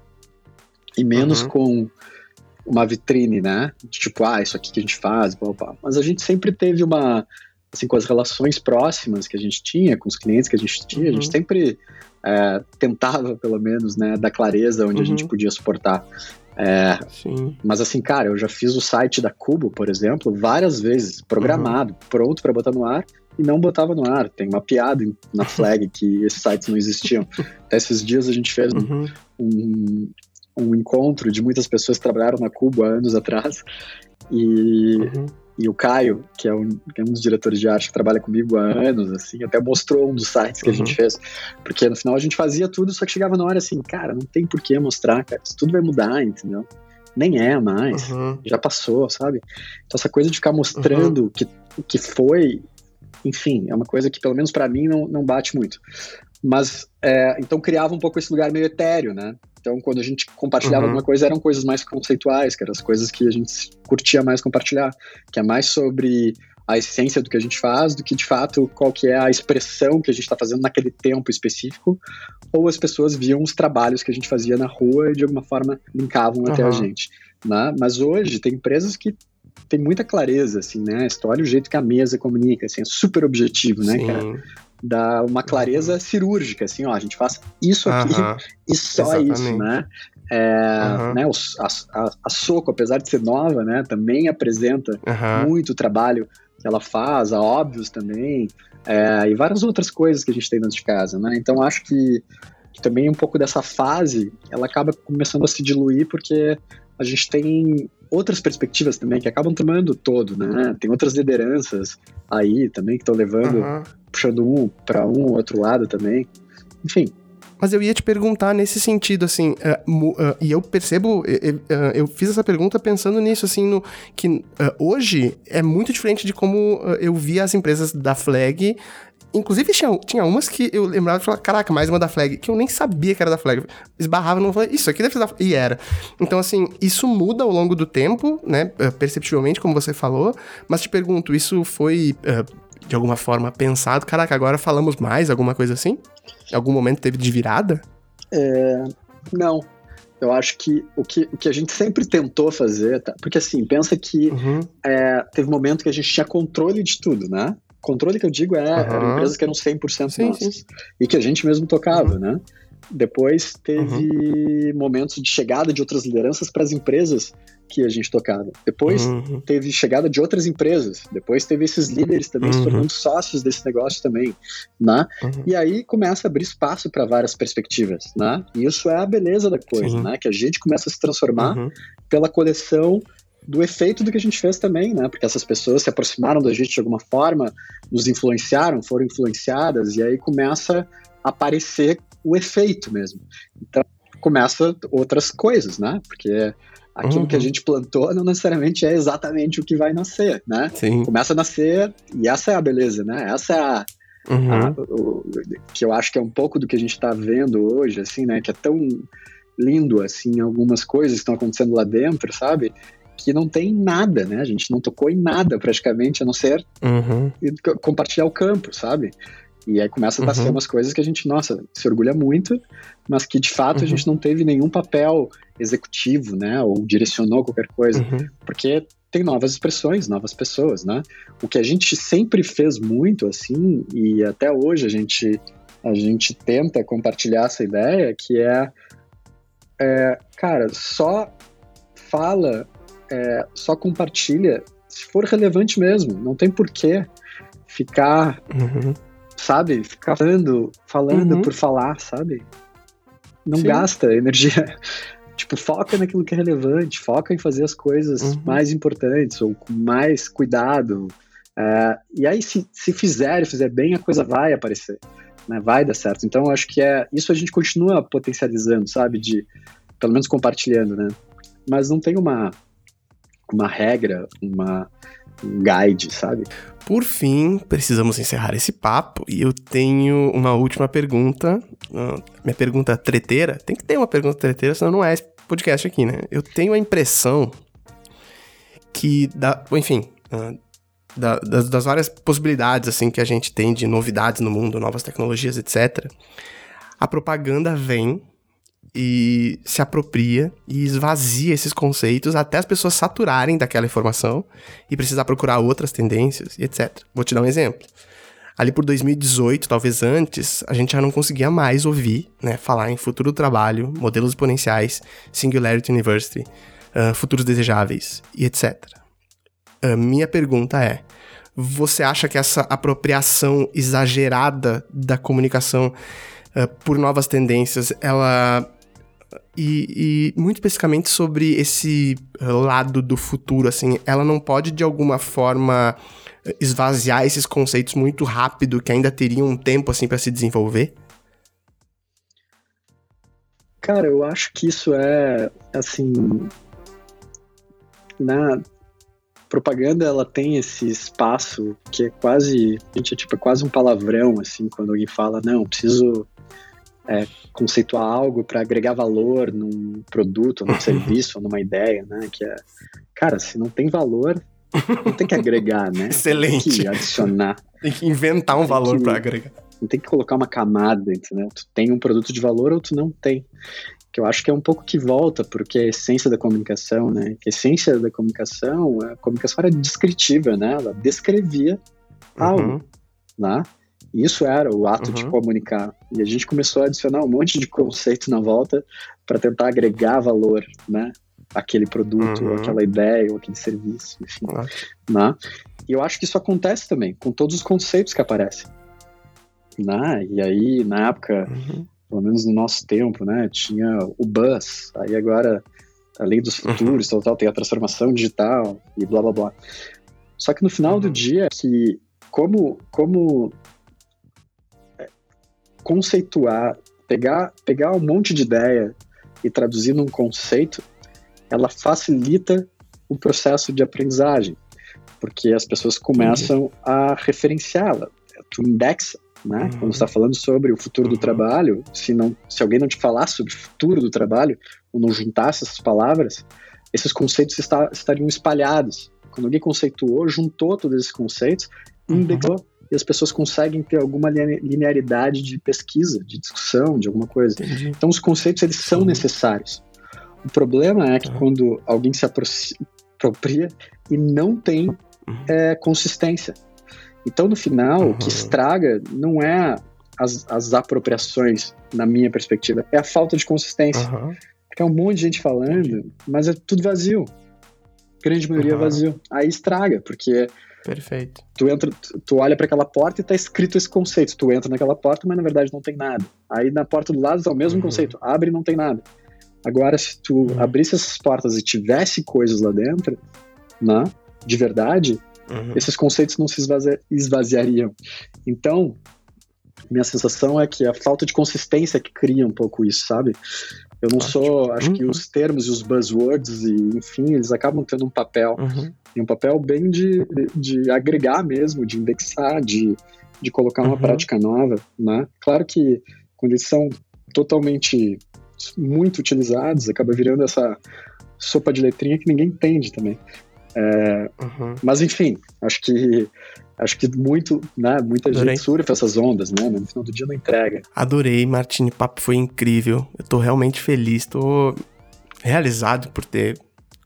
e menos uhum. com uma vitrine, né? Tipo, ah, isso aqui que a gente faz, blá, blá. mas a gente sempre teve uma, assim, com as relações próximas que a gente tinha, com os clientes que a gente tinha, uhum. a gente uhum. sempre é, tentava, pelo menos, né, dar clareza onde uhum. a gente uhum. podia suportar. É, mas assim, cara, eu já fiz o site da Cubo, por exemplo, várias vezes, programado, uhum. pronto para botar no ar, e não botava no ar. Tem uma piada na flag que esses sites não existiam. Até esses dias a gente fez uhum. um, um, encontro de muitas pessoas que trabalharam na Cubo há anos atrás, e e o Caio, que é, um, que é, um, dos diretores de arte que trabalha comigo há anos, assim, até mostrou um dos sites que uhum. a gente uhum. fez, porque no final a gente fazia tudo, só que chegava na hora assim, cara, não tem por que mostrar, cara, isso tudo vai mudar, entendeu? Nem é mais, uhum. já passou, sabe? Então essa coisa de ficar mostrando uhum. que o que foi, enfim, é uma coisa que pelo menos para mim não, não bate muito. Mas, é, então criava um pouco esse lugar meio etéreo, né? Então, quando a gente compartilhava uhum. alguma coisa, eram coisas mais conceituais, que eram as coisas que a gente curtia mais compartilhar, que é mais sobre a essência do que a gente faz, do que de fato qual que é a expressão que a gente está fazendo naquele tempo específico, ou as pessoas viam os trabalhos que a gente fazia na rua e de alguma forma linkavam uhum. até a gente. Né? Mas hoje tem empresas que tem muita clareza, assim, né? A história, o jeito que a mesa comunica, assim, é super objetivo, né, Sim. cara? Dá uma clareza uhum. cirúrgica, assim, ó, a gente faz isso aqui uhum. e só Exatamente. isso, né? É, uhum. né, a, a, a, Soco, apesar de ser nova, né, também apresenta muito trabalho que ela faz, a Óbvios também, é, e várias outras coisas que a gente tem dentro de casa, né? Então acho que, que também um pouco dessa fase, ela acaba começando a se diluir porque a gente tem outras perspectivas também que acabam tomando todo, né? Tem outras lideranças aí também que estão levando, uhum. Puxando um para um outro lado também. Enfim. Mas eu ia te perguntar nesse sentido, assim, uh, uh, e eu percebo, uh, eu fiz essa pergunta pensando nisso, assim, no, que hoje é muito diferente de como eu via as empresas da Flag Inclusive, tinha, tinha umas que eu lembrava e falava, caraca, mais uma da Flag, que eu nem sabia que era da Flag. Esbarrava não falei, isso aqui deve ser da E era. Então, assim, isso muda ao longo do tempo, né? Perceptivelmente, como você falou. Mas te pergunto, isso foi de alguma forma pensado? Caraca, agora falamos mais, alguma coisa assim? Em algum momento teve de virada? É, não. Eu acho que o, que o que a gente sempre tentou fazer, tá? porque assim, pensa que uhum. é, teve um momento que a gente tinha controle de tudo, né? Controle que eu digo é uhum. eram empresas que eram 100% sim, nossas. Sim. E que a gente mesmo tocava, uhum. né? Depois teve uhum. momentos de chegada de outras lideranças para as empresas que a gente tocava. Depois uhum. teve chegada de outras empresas. Depois teve esses líderes também se uhum. tornando sócios desse negócio também, né? Uhum. E aí começa a abrir espaço para várias perspectivas, né? E isso é a beleza da coisa, Sim. né? Que a gente começa a se transformar uhum. pela coleção do efeito do que a gente fez também, né? Porque essas pessoas se aproximaram da gente de alguma forma, nos influenciaram, foram influenciadas, e aí começa a aparecer o efeito mesmo. Então, começa outras coisas, né? Porque aquilo uhum. que a uhum. gente plantou não necessariamente é exatamente o que vai nascer, né? Sim. Começa a nascer, e essa é a beleza, né? Essa é a, uhum. a o, que eu acho que é um pouco do que a gente está vendo hoje, assim, né? Que é tão lindo, assim, algumas coisas estão acontecendo lá dentro, sabe? que não tem nada, né? A gente não tocou em nada praticamente, a não ser uhum. compartilhar o campo, sabe? E aí começa a nascer uhum. umas coisas que a gente, nossa, se orgulha muito, mas que de fato uhum. a gente não teve nenhum papel executivo, né? Ou direcionou qualquer coisa. Uhum. Porque tem novas expressões, novas pessoas, né? O que a gente sempre fez muito, assim, e até hoje a gente, a gente tenta compartilhar essa ideia, que é, é cara, só fala é, só compartilha se for relevante mesmo. Não tem porquê ficar, uhum. Sabe? Ficar falando, falando uhum. por falar, sabe? Não Sim. gasta energia. tipo, foca naquilo que é relevante, foca em fazer as coisas uhum. mais importantes ou com mais cuidado. É, e aí, se, se fizer e fizer bem, a coisa vai aparecer. Né? Vai dar certo. Então, eu acho que é isso a gente continua potencializando, sabe? De, pelo menos compartilhando, né? Mas não tem uma uma regra, uma, um guide, sabe? Por fim, precisamos encerrar esse papo e eu tenho uma última pergunta. Uh, minha pergunta treteira. Tem que ter uma pergunta treteira, senão não é esse podcast aqui, né? Eu tenho a impressão que, da, enfim, uh, da, das, das, várias possibilidades assim que a gente tem de novidades no mundo, novas tecnologias, etc. A propaganda vem e se apropria e esvazia esses conceitos até as pessoas saturarem daquela informação e precisar procurar outras tendências e etc. Vou te dar um exemplo. Ali por 2018, talvez antes, a gente já não conseguia mais ouvir, né, falar em futuro do trabalho, modelos exponenciais, Singularity University, uh, futuros desejáveis e etc. A minha pergunta é: você acha que essa apropriação exagerada da comunicação uh, por novas tendências, ela e, e, muito especificamente sobre esse lado do futuro, assim, ela não pode de alguma forma esvaziar esses conceitos muito rápido que ainda teriam um tempo assim para se desenvolver? Cara, eu acho que isso é assim na propaganda ela tem esse espaço que é quase, gente, é tipo é quase um palavrão assim quando alguém fala não, preciso é, conceituar algo para agregar valor num produto, num serviço, numa ideia, né? Que é, cara, se não tem valor, não tem que agregar, né? Excelente. Tem que adicionar. Tem que inventar um tem valor para agregar. Não tem que colocar uma camada, entendeu? Tu tem um produto de valor ou tu não tem. Que eu acho que é um pouco que volta, porque a essência da comunicação, né? Que a essência da comunicação, a comunicação era descritiva, né? Ela descrevia algo, uhum. né? Isso era o ato uhum. de comunicar. E a gente começou a adicionar um monte de conceito na volta para tentar agregar valor, né? Aquele produto, uhum. ou aquela ideia, ou aquele serviço, enfim. Uhum. Né? E eu acho que isso acontece também com todos os conceitos que aparecem. Né? E aí, na época, uhum. pelo menos no nosso tempo, né? Tinha o bus, aí agora a lei dos uhum. futuros, tal, tal, tem a transformação digital e blá blá blá. Só que no final do uhum. dia, que como, como conceituar, pegar, pegar um monte de ideia e traduzir num conceito, ela facilita o processo de aprendizagem, porque as pessoas começam uhum. a referenciá-la. Tu indexa, né? Uhum. Quando está falando sobre o futuro uhum. do trabalho, se não, se alguém não te falasse sobre o futuro do trabalho ou não juntasse essas palavras, esses conceitos está, estariam espalhados. Quando alguém conceituou, juntou todos esses conceitos, uhum. indexou e as pessoas conseguem ter alguma linearidade de pesquisa, de discussão, de alguma coisa. Entendi. Então os conceitos eles são necessários. O problema é que uhum. quando alguém se apropria e não tem uhum. é, consistência. Então no final uhum. o que uhum. estraga não é as, as, apropriações, na minha perspectiva, é a falta de consistência. Uhum. Porque é um monte de gente falando, mas é tudo vazio. Grande maioria vazio. Aí estraga, porque Perfeito. Tu entra, tu olha para aquela porta e tá escrito esse conceito. Tu entra naquela porta, mas na verdade não tem nada. Aí na porta do lado é o mesmo uhum. conceito. Abre e não tem nada. Agora, se tu uhum. abrisse essas portas e tivesse coisas lá dentro, né, de verdade, uhum. esses conceitos não se esvazi esvaziariam. Então, minha sensação é que a falta de consistência que cria um pouco isso, sabe? Eu não sou, acho que uhum. os termos e os buzzwords, e enfim, eles acabam tendo um papel, uhum. E um papel bem de, de agregar mesmo, de indexar, de, de colocar uma uhum. prática nova, né? Claro que quando eles são totalmente muito utilizados, acaba virando essa sopa de letrinha que ninguém entende também. É, uhum. Mas enfim, acho que acho que muito, né, muita Adorei. gente surfa essas ondas, né? No final do dia não entrega. Adorei, Martini, papo foi incrível. Eu tô realmente feliz, tô realizado por ter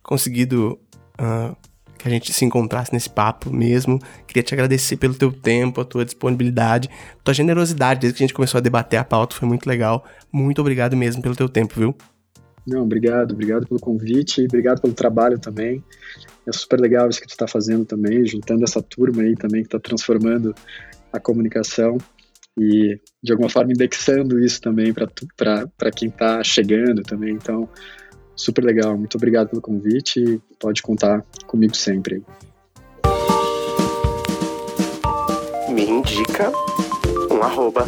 conseguido uh, que a gente se encontrasse nesse papo mesmo. Queria te agradecer pelo teu tempo, a tua disponibilidade, tua generosidade desde que a gente começou a debater a pauta, foi muito legal. Muito obrigado mesmo pelo teu tempo, viu? Não, obrigado, obrigado pelo convite, obrigado pelo trabalho também. É super legal isso que tu está fazendo também, juntando essa turma aí também que está transformando a comunicação e de alguma forma indexando isso também para quem está chegando também. Então, super legal. Muito obrigado pelo convite pode contar comigo sempre. Me indica um arroba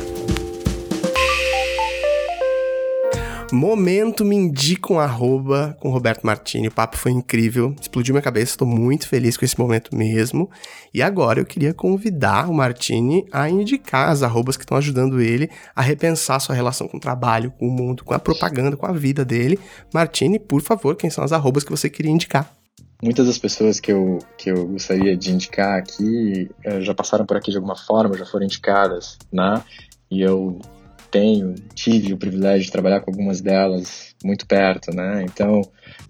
Momento me indica um arroba com Roberto Martini. O papo foi incrível, explodiu minha cabeça, estou muito feliz com esse momento mesmo. E agora eu queria convidar o Martini a indicar as arrobas que estão ajudando ele a repensar sua relação com o trabalho, com o mundo, com a propaganda, com a vida dele. Martini, por favor, quem são as arrobas que você queria indicar? muitas das pessoas que eu, que eu gostaria de indicar aqui eh, já passaram por aqui de alguma forma, já foram indicadas, né? E eu tenho, tive o privilégio de trabalhar com algumas delas muito perto, né? Então,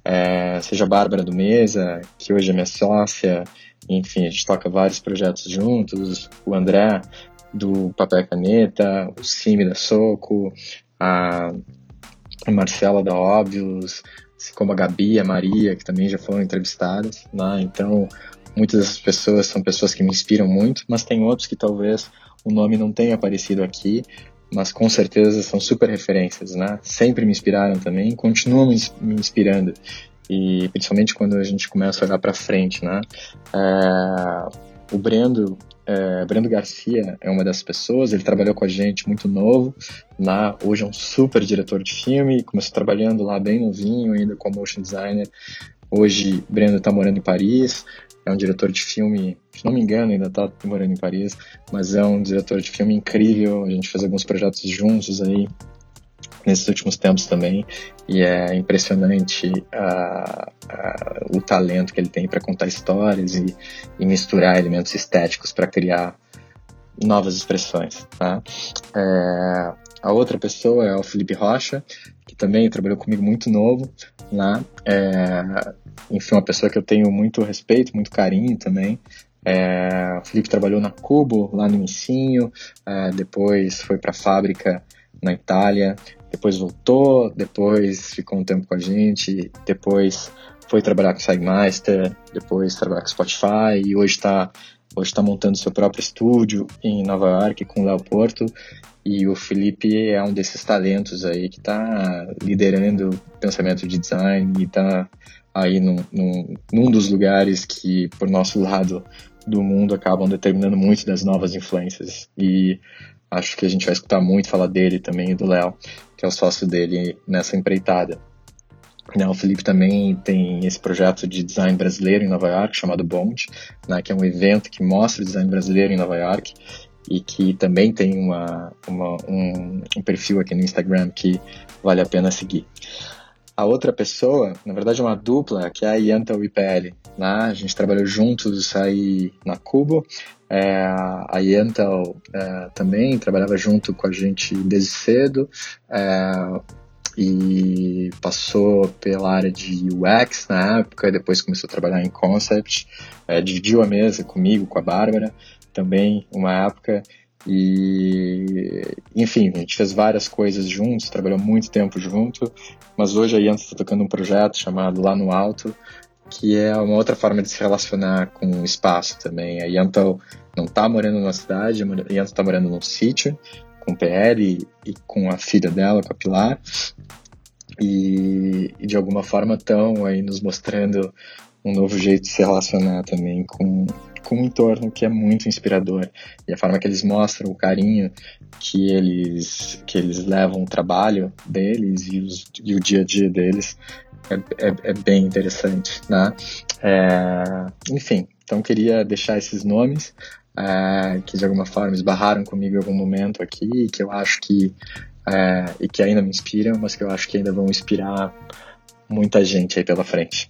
é, seja a Bárbara do Mesa, que hoje é minha sócia, enfim, a gente toca vários projetos juntos, o André do Papel e Caneta, o Cime da Soco, a, Marcela da Óbvios, como a Gabi, a Maria, que também já foram entrevistadas, né? Então, muitas dessas pessoas são pessoas que me inspiram muito, mas tem outros que talvez o nome não tenha aparecido aqui, mas com certeza são super referências, né? Sempre me inspiraram também, continuam me inspirando e principalmente quando a gente começa a olhar para frente, né? É, o Brendo, é, Brendo Garcia é uma das pessoas, ele trabalhou com a gente muito novo, lá hoje é um super diretor de filme, começou trabalhando lá bem novinho ainda como motion designer. Hoje Brendo está morando em Paris, é um diretor de filme, se não me engano, ainda está morando em Paris, mas é um diretor de filme incrível. A gente fez alguns projetos juntos aí nesses últimos tempos também e é impressionante uh, uh, o talento que ele tem para contar histórias e, e, misturar elementos estéticos para criar novas expressões. Tá? É, a outra pessoa é o Felipe Rocha, que também trabalhou comigo muito novo lá. É, enfim, uma pessoa que eu tenho muito respeito, muito carinho também. É, o Felipe trabalhou na Cubo, lá no Missinho, é, depois foi para a fábrica na Itália, depois voltou, depois ficou um tempo com a gente, depois foi trabalhar com o Sagmaster, depois trabalhar com Spotify e hoje está hoje tá montando seu próprio estúdio em Nova York com o Léo Porto e o Felipe é um desses talentos aí que está liderando o pensamento de design e está aí num, num, num dos lugares que, por nosso lado do mundo, acabam determinando muito das novas influências. E acho que a gente vai escutar muito falar dele também e do Léo, que é o sócio dele nessa empreitada. Né, o Felipe também tem esse projeto de design brasileiro em Nova York, chamado Bond, né, que é um evento que mostra o design brasileiro em Nova York e que também tem uma, uma um, um, perfil aqui no Instagram que vale a pena seguir. A outra pessoa, na verdade, é uma dupla, que é a Yanta Wipel. Né? A gente trabalhou juntos aí na Cubo. É, a Yantel é, também trabalhava junto com a gente desde cedo é, e passou pela área de UX na época, depois começou a trabalhar em Concept, é, dividiu a mesa comigo, com a Bárbara, também uma época e, enfim, a gente fez várias coisas juntos, trabalhou muito tempo junto, mas hoje a Yanta está tocando um projeto chamado Lá no Alto, que é uma outra forma de se relacionar com o espaço também. A Yanta não está morando na cidade, a Yanta está morando num sítio, com o PL e, e, com a filha dela, com a Pilar, e, e de alguma forma estão aí nos mostrando um novo jeito de se relacionar também com, com um entorno que é muito inspirador. E a forma que eles mostram o carinho que eles que eles levam o trabalho deles e, os, e o dia a dia deles é, é, é bem interessante, né? É, enfim, então queria deixar esses nomes é, que de alguma forma esbarraram comigo em algum momento aqui, que eu acho que é, e que ainda me inspiram, mas que eu acho que ainda vão inspirar muita gente aí pela frente.